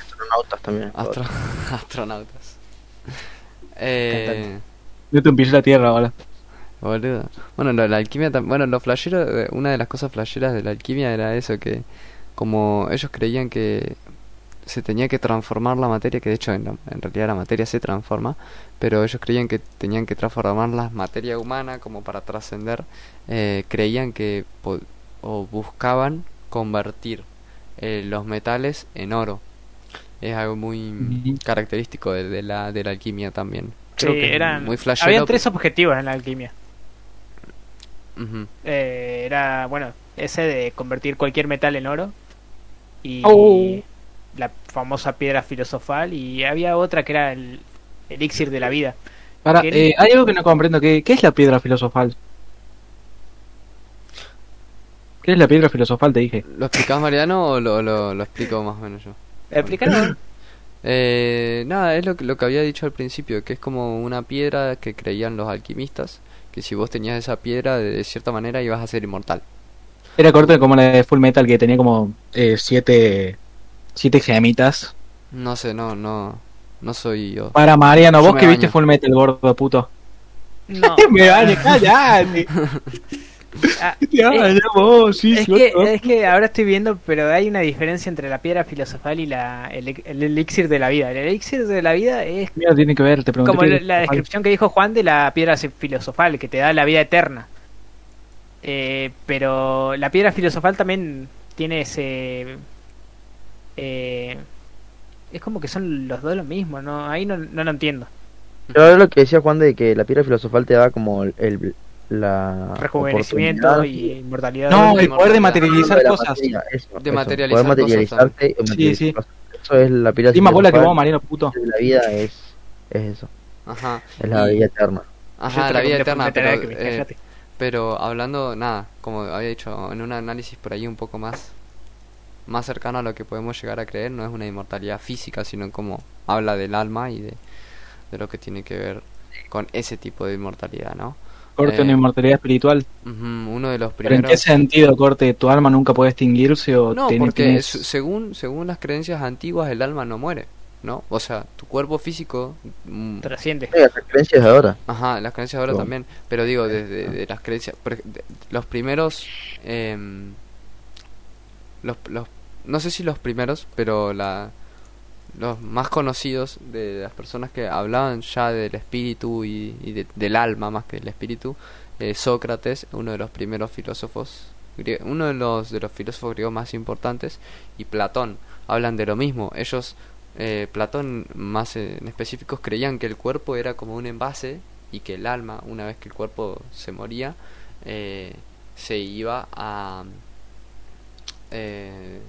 S3: Astronautas también.
S2: Astro- astronautas. Eh,
S5: te empiezo la tierra ahora.
S2: boludo. Bueno, lo la alquimia Bueno, lo flashero, eh, una de las cosas flasheras de la alquimia era eso, que como ellos creían que se tenía que transformar la materia, que de hecho en, la- en realidad la materia se transforma, pero ellos creían que tenían que transformar la materia humana como para trascender, eh, creían que o buscaban convertir eh, los metales en oro. Es algo muy característico de, de la, de la alquimia también.
S6: Sí,
S2: Creo que
S6: eran,
S2: muy flashero,
S6: habían tres objetivos en la alquimia. Eh, era, bueno, ese de convertir cualquier metal en oro. Y
S5: Oh.
S6: La famosa piedra filosofal. Y había otra que era el elixir de la vida.
S5: Para,
S6: ¿Qué-
S5: eh, hay algo que no comprendo. ¿Qué, ¿Qué es la piedra filosofal? ¿Qué es la piedra filosofal? Te dije.
S2: ¿Lo explicás, Mariano, o lo, lo, lo explico más o menos yo?
S6: Explícalo.
S2: Eh, nada, es lo que, lo que había dicho al principio, que es como una piedra que creían los alquimistas, que si vos tenías esa piedra, de cierta manera ibas a ser inmortal.
S5: Era corto como la de Full Metal que tenía como eh, siete, siete gemitas.
S2: No sé, no, no, no soy yo.
S5: Para Mariano,
S2: Yo
S5: vos
S2: me
S5: que viste. Full Metal, gordo puto.
S6: No.
S5: me baño, callate.
S6: Ah,
S5: Te bañas vos, sí,
S6: es, que, es ahora estoy viendo, pero hay una diferencia entre la piedra filosofal y la, el, el elixir de la vida. El elixir de la vida es
S5: Mira, tiene que ver, te pregunté.
S6: como la,
S5: es
S6: la descripción que dijo Juan de la piedra filosofal, que te da la vida eterna. Eh, pero la piedra filosofal también tiene ese... eh, es como que son los dos lo mismo, ¿no? Ahí no, no lo entiendo.
S3: Pero lo que decía Juan de que la piedra filosofal te da como el, el- la
S6: Rejuvenecimiento y inmortalidad.
S5: No, el poder de materializar cosas.
S3: materia, eso,
S2: De
S3: eso,
S2: materializar
S3: poder materializarte y
S5: Sí,
S3: materializar
S5: sí.
S3: cosas. Eso es la piedra
S5: más bola que
S3: filosofal,
S5: vos, Mariano, puto.
S3: la vida es, es eso,
S2: Ajá.
S3: es la vida eterna.
S2: Ajá, la vida eterna, pero, eh, pero hablando, nada, como había dicho, en un análisis por ahí un poco más, más cercano a lo que podemos llegar a creer, no es una inmortalidad física, sino como habla del alma y de, de lo que tiene que ver con ese tipo de inmortalidad, ¿no?
S5: Corte
S2: Eh,
S5: una inmortalidad espiritual.
S2: Uno de los
S5: ¿Pero en qué
S2: primeros...
S5: sentido, Corte? ¿Tu alma nunca puede extinguirse o
S2: No,
S5: tiene-
S2: porque según, según las creencias antiguas el alma no muere, ¿no? O sea, tu cuerpo físico... mm,
S6: Trasciende.
S3: Sí, las creencias de ahora.
S2: Ajá, las creencias ahora
S3: Bueno.
S2: también, pero digo, desde de las creencias, de- los primeros, em, los, los, no sé si los primeros, pero la, los más conocidos de las personas que hablaban ya del espíritu y, y de- del alma más que del espíritu, eh, Sócrates, uno de los primeros filósofos, uno de los, de los filósofos griegos más importantes, y Platón, hablan de lo mismo, ellos eh, Platón más en específicos creían que el cuerpo era como un envase y que el alma, una vez que el cuerpo se moría, eh, se iba a... eh,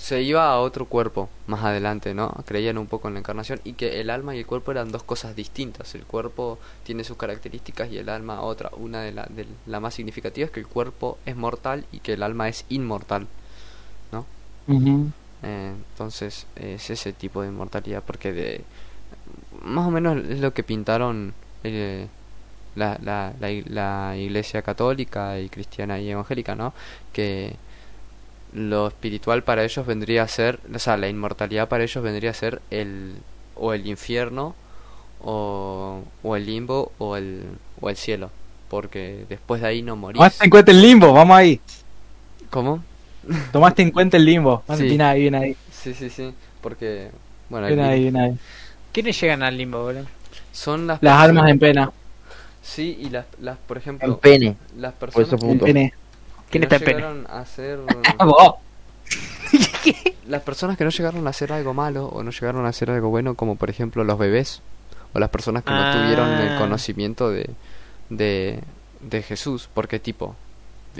S2: se iba a otro cuerpo más adelante, ¿no? Creían un poco en la encarnación y que el alma y el cuerpo eran dos cosas distintas. El cuerpo tiene sus características y el alma otra. Una de la, de la más significativa es que el cuerpo es mortal y que el alma es inmortal.
S5: Ujú.
S2: Eh, entonces es ese tipo de inmortalidad porque de más o menos es lo que pintaron eh, la, la, la, la iglesia católica y cristiana y evangélica, ¿no? Que lo espiritual para ellos vendría a ser, o sea, la inmortalidad para ellos vendría a ser el o el infierno o, o el limbo o el, o el cielo, porque después de ahí no morís.
S5: Tomaste en cuenta el limbo, vamos ahí.
S2: ¿Cómo?
S5: Tomaste en cuenta el limbo.
S2: Sí.
S5: Viene ahí, viene ahí.
S2: Sí, sí, sí, porque bueno,
S5: Viene ahí, viene ahí.
S6: ¿Quiénes llegan al limbo, boludo?
S2: son las
S5: Las
S2: personas-
S5: almas en pena.
S2: Sí, y las, las por
S3: En
S2: ejemplo,
S3: pene.
S2: las
S3: Por
S2: personas
S3: eso
S5: En pene.
S6: ¿Quién
S2: no
S6: está en pene?
S2: llegaron a hacer las personas que no llegaron a hacer algo malo o no llegaron a hacer algo bueno, como por ejemplo los bebés o las personas que no
S6: Ah.
S2: tuvieron el conocimiento de, de, de Jesús, porque tipo,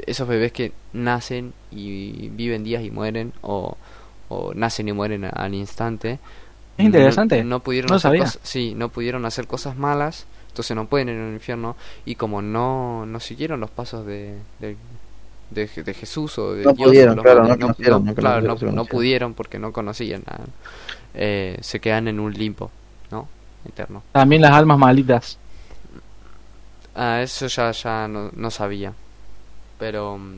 S2: esos bebés que nacen y viven días y mueren o, o nacen y mueren al instante.
S5: Es interesante.
S2: No, no pudieron
S5: No
S2: hacer
S5: sabía.
S2: cosas, sí, no pudieron hacer cosas malas, entonces no pueden ir al infierno y como no, no siguieron los pasos de, de, de, de Jesús o de
S3: No
S2: Dios,
S3: pudieron, claro, no conocieron, no
S2: claro, no,
S3: conocieron,
S2: no pudieron porque no conocían nada. Eh, se quedan en un limbo, ¿no? Eterno.
S5: También las almas malditas.
S2: Ah, eso ya, ya no, no sabía. Pero mm,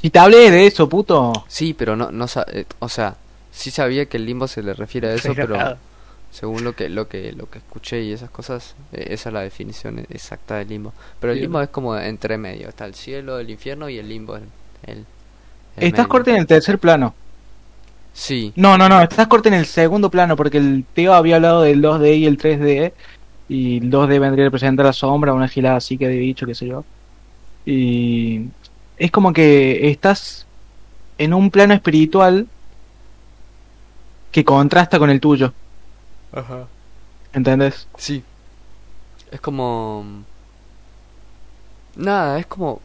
S5: Si te hablé de eso, puto.
S2: sí, pero no, no sa- eh, o sea, sí sabía que el limbo se le refiere a eso, pero. Según lo que, lo que, lo que escuché y esas cosas, eh, esa es la definición exacta del limbo. Pero el
S5: Sí.
S2: limbo es como entre medio, está el cielo, el infierno y el limbo. El, el- el
S5: Estás corte en el tercer plano.
S2: Sí,
S5: No, no, no, estás corte en el segundo plano porque el Teo había hablado del 2D y el 3D. Y el 2D vendría a representar la sombra, una gilada así que había dicho, qué sé yo. Y es como que estás en un plano espiritual que contrasta con el tuyo,
S2: Ajá.
S5: ¿entendés?
S2: Sí. Es como... Nada, es como...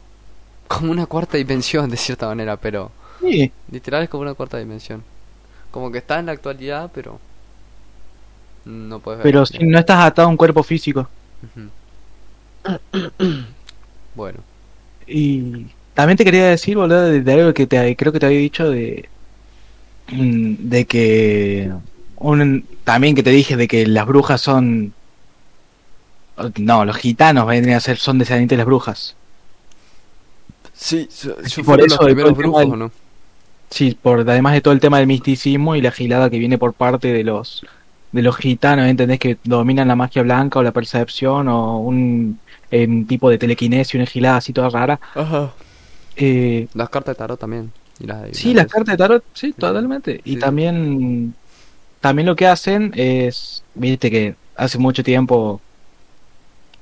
S2: Como una cuarta dimensión de cierta manera, pero...
S5: Sí,
S2: Literal es como una cuarta dimensión. Como que está en la actualidad, pero... No puedes ver.
S5: pero si no estás atado a un cuerpo físico.
S2: Ujú. Bueno.
S5: Y también te quería decir, boludo, de, de algo que te, creo que te había dicho de, mm, de que un, también que te dije de que las brujas son no, los gitanos vendrían a ser son descendientes de las brujas.
S2: Sí, yo
S5: por
S2: fueron
S5: eso
S2: los
S5: de
S2: primeros
S5: todo el tema
S2: brujos,
S5: del-
S2: ¿o no?
S5: Sí, por además de todo el tema del misticismo y la gilada que viene por parte de los de los gitanos, ¿entendés? Que dominan la magia blanca o la percepción o un, en tipo de telequinesia, una gilada así toda rara.
S2: Ajá.
S5: Eh,
S2: Las cartas de tarot también. Y las de
S5: Sí, las cartas de tarot, sí, totalmente. Y
S2: Sí.
S5: también, también lo que hacen es, viste que hace mucho tiempo,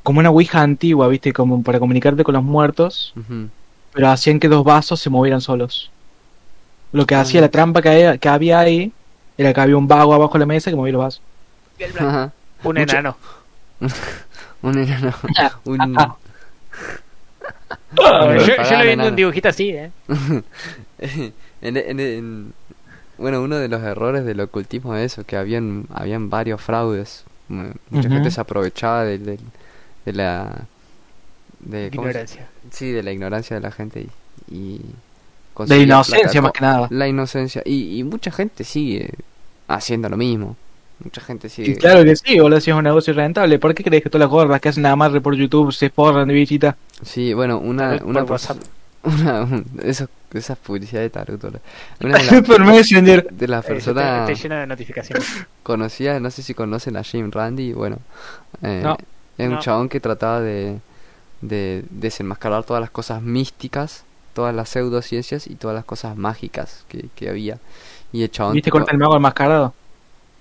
S5: como una ouija antigua, viste, como para comunicarte con los muertos, pero hacían que dos vasos se movieran solos. Lo que hacía
S2: Ah.
S5: la trampa que, había- que había ahí era que había un vago abajo de la mesa que movía los vasos.
S2: Ajá.
S6: Un
S5: Mucho-
S6: enano.
S2: Un enano. Un...
S5: Ah.
S6: yo, yo lo vi en un dibujito así, ¿eh?
S2: en, en- en- bueno, uno de los errores del ocultismo es eso, que habían, habían varios fraudes. Mu- Mucha gente se aprovechaba de, de- de la... De, ¿cómo se-
S6: Ignorancia.
S2: Sí, de la ignorancia de la gente y... y
S5: De inocencia
S2: plata
S5: más que nada.
S2: La inocencia. Y, y mucha gente sigue haciendo lo mismo. Mucha gente sigue...
S5: Y claro que sí, boludo, si es un negocio rentable. ¿Por qué crees que todas las gordas que hacen nada más por YouTube se forran de visita?
S2: Sí, bueno, una...
S6: Por
S2: una
S6: WhatsApp.
S2: una, un- eso- esas publicidades de Taruto. Una de, las-
S5: Por Messenger.
S2: de las
S6: Eh,
S2: personas
S6: de notificaciones.
S2: conocidas, no sé si conocen a Jim Randy, bueno, eh,
S5: No.
S2: es un
S6: No.
S2: chabón que trataba de, de desenmascarar todas las cosas místicas, todas las pseudociencias y todas las cosas mágicas que, que había. Y el chabón...
S5: ¿Viste corta el mago enmascarado?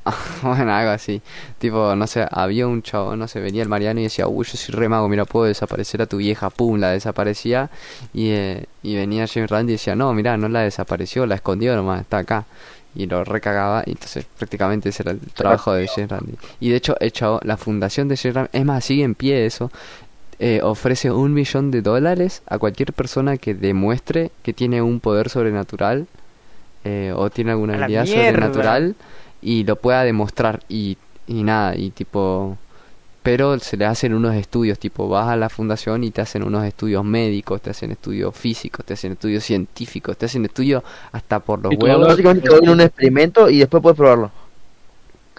S2: Bueno, algo así. Tipo, no sé, había un chavo, no sé, venía el Mariano y decía, uy, yo soy re mago, mira, puedo desaparecer a tu vieja, pum, la desaparecía. Y, eh, y venía James Randy y decía, no, mira, no la desapareció, la escondió nomás, está acá. Y lo recagaba, y entonces prácticamente ese era el trabajo de James Randy. Y de hecho, el chavo, la fundación de James Randy, es más, sigue en pie eso, eh, ofrece un millón de dólares a cualquier persona que demuestre que tiene un poder sobrenatural eh, o tiene alguna habilidad sobrenatural y lo pueda demostrar y, y nada, y tipo... Pero se le hacen unos estudios, tipo, vas a la fundación y te hacen unos estudios médicos, te hacen estudios físicos, te hacen estudios científicos, te hacen estudios hasta por los
S5: Y tú
S2: huevos.
S3: Básicamente te doy un experimento y después puedes probarlo.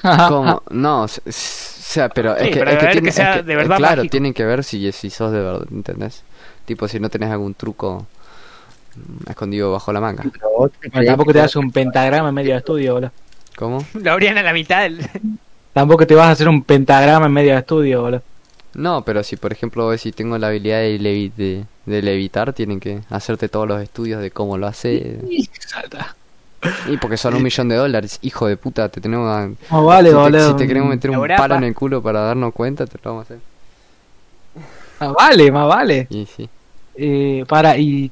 S2: Como, no, o sea, pero
S6: Sí,
S2: es que,
S6: pero
S2: es que
S6: a ver
S2: tiene-
S6: que sea
S2: es que-
S6: de verdad
S2: claro,
S6: mágico.
S2: tienen que ver si, si sos de verdad, ¿entendés? Tipo, si no tenés algún truco escondido bajo la manga.
S3: Pero
S5: tampoco te das un pentagrama en medio de estudio, boludo.
S2: ¿Cómo?
S6: Lo abrían a la mitad. del-
S5: Tampoco te vas a hacer un pentagrama en medio de estudio, boludo.
S2: No, pero si por ejemplo si tengo la habilidad de, levi- de, de levitar, tienen que hacerte todos los estudios de cómo lo hace. Y porque son un millón de dólares, hijo de puta, te tenemos a...
S5: No vale,
S2: si, te,
S5: boludo.
S2: si te queremos meter un palo
S6: pa.
S2: en el culo para darnos cuenta, te lo vamos a hacer.
S5: Más vale, más vale.
S2: Y sí.
S5: Eh, para, y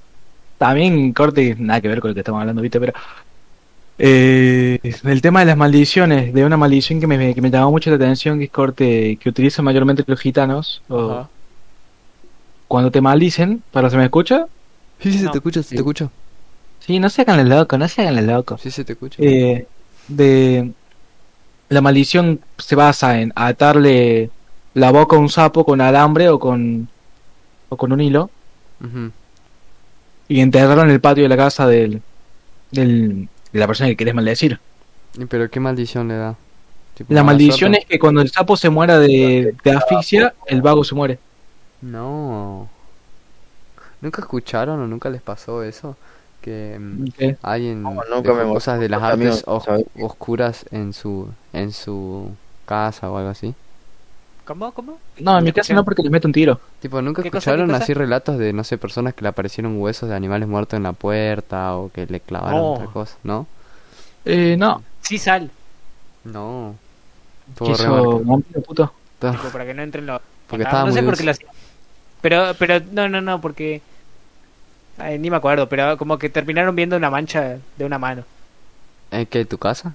S5: también corte, nada que ver con lo que estamos hablando, viste, pero eh, el tema de las maldiciones, de una maldición que me, que me llamó mucho la atención, que es corte, que utilizan mayormente los gitanos, o cuando te maldicen, ¿para se me escucha?
S2: Sí, sí, se
S6: No.
S2: te escucha, se te escucha.
S5: Sí, no se hagan el loco, no se hagan el loco.
S2: Sí, se te escucha.
S5: Eh, de la maldición se basa en atarle la boca a un sapo con alambre o con o con un hilo y enterrarlo en el patio de la casa del, del de la persona que querés maldecir.
S2: Pero qué maldición le da. Tipo,
S5: La maldición
S2: suerte.
S5: es que cuando el sapo se muera de, de asfixia, el vago se muere.
S2: No. ¿Nunca escucharon o nunca les pasó eso? Que mm,
S5: ¿Qué?
S2: alguien
S3: No, nunca
S2: dejó
S3: me
S2: cosas de las artes oscuras en su en su casa o algo así.
S6: ¿Cómo? ¿Cómo?
S5: No, en mi caso no porque les meto un tiro.
S2: Tipo, ¿nunca
S6: ¿Qué cosa,
S2: escucharon
S6: cosa?
S2: así relatos de, no sé, personas que le aparecieron huesos de animales muertos en la puerta o que le clavaron
S6: No.
S2: otra cosa? ¿No?
S5: Eh, no.
S6: Sí, sal.
S2: No.
S5: ¿Qué vampiro puto?
S6: Tipo, para que no entren los.
S2: Porque
S6: no sé por qué lo hacían. Pero, pero, no, no, no, porque. Ay, ni me acuerdo, pero como que terminaron viendo una mancha de una mano.
S2: ¿Eh, qué, tu casa?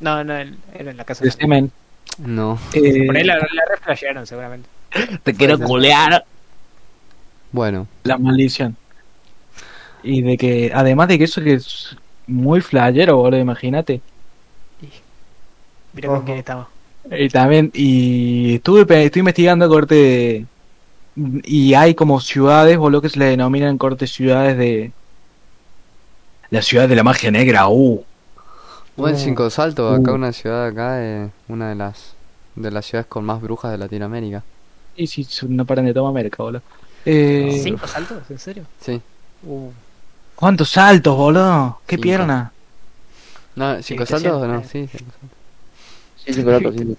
S6: No, no, era en la casa.
S5: De semen.
S2: No.
S5: Eh,
S6: Por ahí la, la reflashearon, seguramente.
S5: te quiero culear.
S2: Bueno,
S5: La maldición. Y de que, además de que eso que es muy flayero, boludo, imagínate.
S6: Mira con quién estamos.
S5: Y también, y estuve, estoy investigando corte y hay como ciudades, boludo, que se le denominan corte ciudades de la ciudad de la magia negra, uh.
S2: Buen
S5: Uh.
S2: Cinco Saltos, acá
S5: Uh.
S2: una ciudad acá es una de las de las ciudades con más brujas de Latinoamérica.
S5: Y si no paran de tomar merca, boludo. Eh,
S6: ¿Cinco saltos? ¿En serio?
S2: Sí.
S6: Uh,
S5: ¿Cuántos saltos, boludo? ¿Qué
S2: Cinco.
S5: pierna?
S2: No, Cinco Saltos o no, sí, Cinco Saltos.
S3: Sí, cinco datos, sí.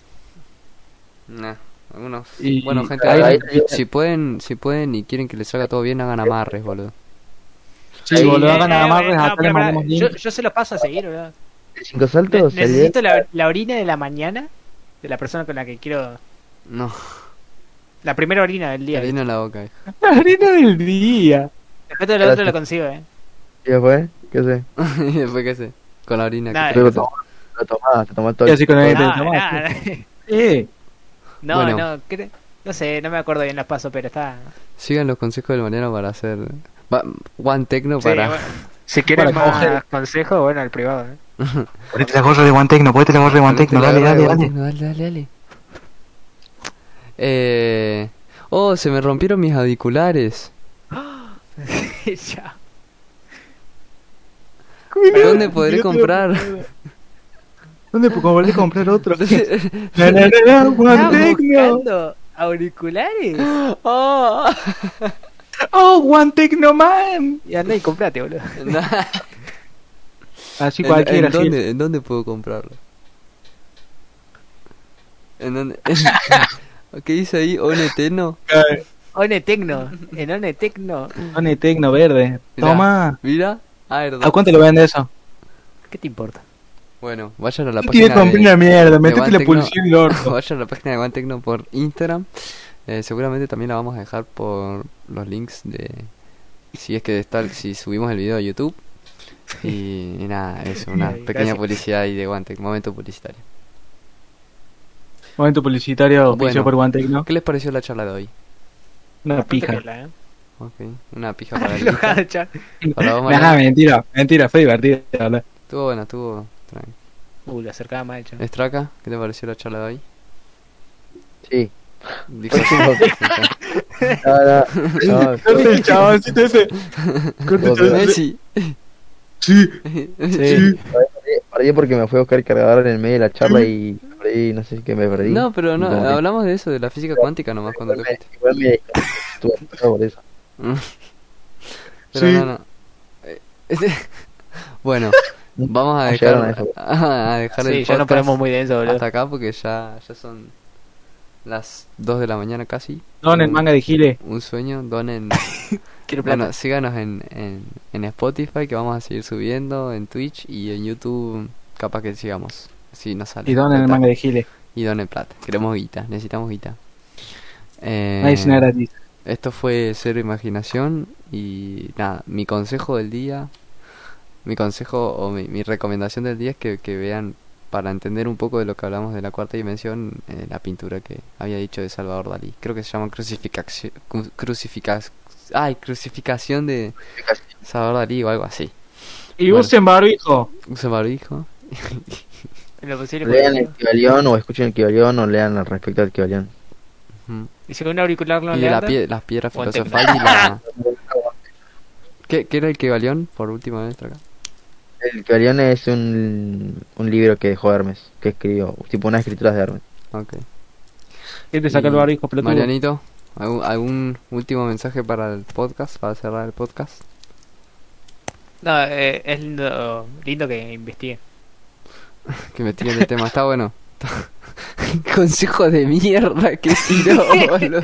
S2: Nah, algunos.
S5: Y-
S2: bueno, gente,
S3: ahí-
S2: hagan-
S3: ahí-
S2: si pueden, si pueden y quieren que les salga todo bien, hagan amarres, boludo.
S5: Sí, boludo,
S6: eh,
S5: hagan
S6: eh,
S5: amarres,
S6: eh, no,
S5: acá
S6: yo,
S5: link.
S6: yo se los paso a seguir, boludo.
S3: Cinco saltos,
S6: necesito la, la orina de la mañana de la persona con la que quiero.
S2: No,
S6: La primera orina del día.
S2: harina en la boca. hija.
S5: La harina del día.
S6: Después de lo otro lo consigo, eh.
S3: ¿Y después? ¿Qué sé?
S2: y después qué sé, con la orina.
S6: Nada,
S2: que
S3: Lo
S2: te-
S3: tomás, lo tomás, te tomás todo
S5: Y así con el Eh,
S6: no,
S2: Bueno.
S6: no, cre- no sé, no me acuerdo bien los pasos, pero está.
S2: Sigan los consejos del Mariano para hacer One Tecno
S6: Sí,
S2: para.
S6: bueno, si quieren más consejos, bueno, al privado. eh.
S5: Ponete la gorra de Guantecno, ponete la gorra de Guantecno,
S2: La
S5: dale, dale,
S2: One
S5: dale.
S2: Tecno, dale, dale, dale. Eh... Oh, se me rompieron mis auriculares.
S6: ya.
S2: ¿Dónde podré comprar?
S5: ¿Dónde podré comprar otro?
S2: ¿Dónde-
S5: La, la, la, la,
S6: ¿Estás
S5: Guantecno.
S6: buscando auriculares?
S2: Oh.
S5: Oh, Guantecno man.
S6: Y anda y comprate, boludo.
S5: Así
S2: ¿En-
S5: cualquiera,
S2: ¿En,
S5: sí.
S2: dónde, ¿En dónde puedo comprarlo? ¿En dónde? ¿Qué dice ahí? ¿Oneteno?
S6: One Tecno. En One Tecno.
S5: Pone Tecno verde.
S2: Mirá.
S5: Toma.
S2: Mira. Ah.
S5: ¿A cuánto lo vende eso?
S6: ¿Qué te importa?
S2: Bueno, vayan a la página
S5: compré
S2: de...
S5: una mierda, metete la
S2: Guantecno.
S5: el orto.
S2: Vayan a la página de OneTecno por Instagram. Eh, seguramente también la vamos a dejar por los links de... Si es que está, si subimos el video a YouTube. Y, y nada, eso, una pequeña
S6: gracias.
S2: publicidad ahí de Guantec, momento publicitario.
S5: Momento publicitario,
S2: Bueno.
S5: por Guantecno.
S2: ¿Qué les pareció la charla de hoy?
S5: Una pija.
S6: ¿eh?
S2: Una pija para el Mariano.
S5: mentira, mentira, fue divertido.
S2: Estuvo bueno, estuvo tranqui.
S6: Uh, lo acercaba mal, cha.
S2: Estraca, ¿qué te pareció la charla de hoy?
S3: Sí.
S2: Dijo-
S3: No, no, no,
S5: Corte el chaboncito ese. Corte el chaboncito ese.
S2: Messi.
S5: Sí,
S2: Sí.
S3: Perdí porque me fui a buscar el cargador en el medio de la charla y perdí, no sé qué me perdí.
S2: No, pero no, hablamos de eso, de la física cuántica nomás cuando te
S3: Igual me, por eso.
S2: Pero
S5: Sí.
S2: no, no. Eh, bueno, vamos a dejar,
S3: a eso.
S2: a dejar el
S6: Sí, ya nos
S2: podcast
S6: ponemos muy denso, boludo.
S2: hasta acá porque ya, ya son las 2 de la mañana casi.
S5: Don el
S2: Un-
S5: manga de Gile.
S2: Un sueño, donen.
S6: Quiero plata.
S2: bueno, síganos en, en, en Spotify que vamos a seguir subiendo, en Twitch y en YouTube capaz que sigamos. Si nos sale.
S5: Y don el manga de Gile.
S2: Y donen plata. Queremos guita, necesitamos guita. Eh,
S5: nada gratis.
S2: esto fue Cero Imaginación y nada, mi consejo del día, mi consejo o mi, mi recomendación del día es que, que vean para entender un poco de lo que hablamos de la cuarta dimensión, eh, la pintura que había dicho de Salvador Dalí. Creo que se llama crucificación, crucificas, ay, crucificación de Salvador Dalí o algo así.
S5: Y
S2: Bueno.
S5: usen barbijo.
S2: Usa barbijo.
S6: En lo posible.
S3: Lean el Kibalión o escuchen el Kibalión o lean al respecto al Kibalión.
S2: Ujú.
S6: Y si un auricular no
S2: Y
S6: le
S2: la pie- las piedras filosofales y la... ¿Qué, ¿Qué era el que galeón por última vez acá?
S3: El Kibalión es un, un libro que dejó Hermes, que escribió, tipo unas escrituras de Hermes.
S2: Ok.
S5: ¿Quién te saca el barbijo, pelotudo?
S2: Marianito, ¿algún, algún último mensaje para el podcast, para cerrar el podcast?
S6: No, eh, es lindo, lindo que investigue.
S2: Que me tiren el tema, está bueno. Consejo de mierda que tiró, boludo.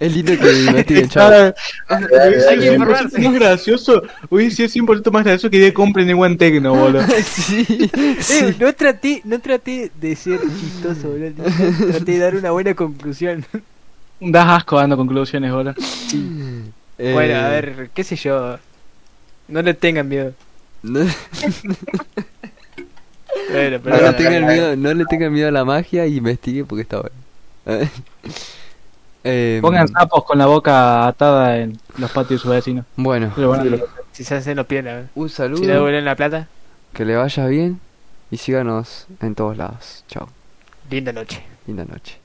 S2: Es lindo que investiguen, chaval.
S6: Hay que informarse.
S5: más gracioso. Hubiese sido 100% más gracioso que de compren en One Tecno, boludo.
S2: sí,
S6: Eh,
S2: sí.
S6: no traté, no traté de ser chistoso, boludo. Traté de dar una buena conclusión.
S5: Das asco dando conclusiones, boludo.
S2: Eh,
S6: Bueno, a ver, qué sé yo. No le tengan miedo.
S2: No,
S6: Bueno, pero
S2: no le tengan miedo, no le tengan miedo a la magia y investigue porque está bueno. Eh,
S5: Pongan sapos con la boca atada en los patios de sus vecinos.
S2: Bueno,
S5: Pero bueno,
S6: si se hacen los pies,
S2: un
S6: si le
S2: saludo,
S6: devuelven la plata.
S2: que le vaya bien y síganos en todos lados. Chao.
S6: Linda noche.
S2: Linda noche.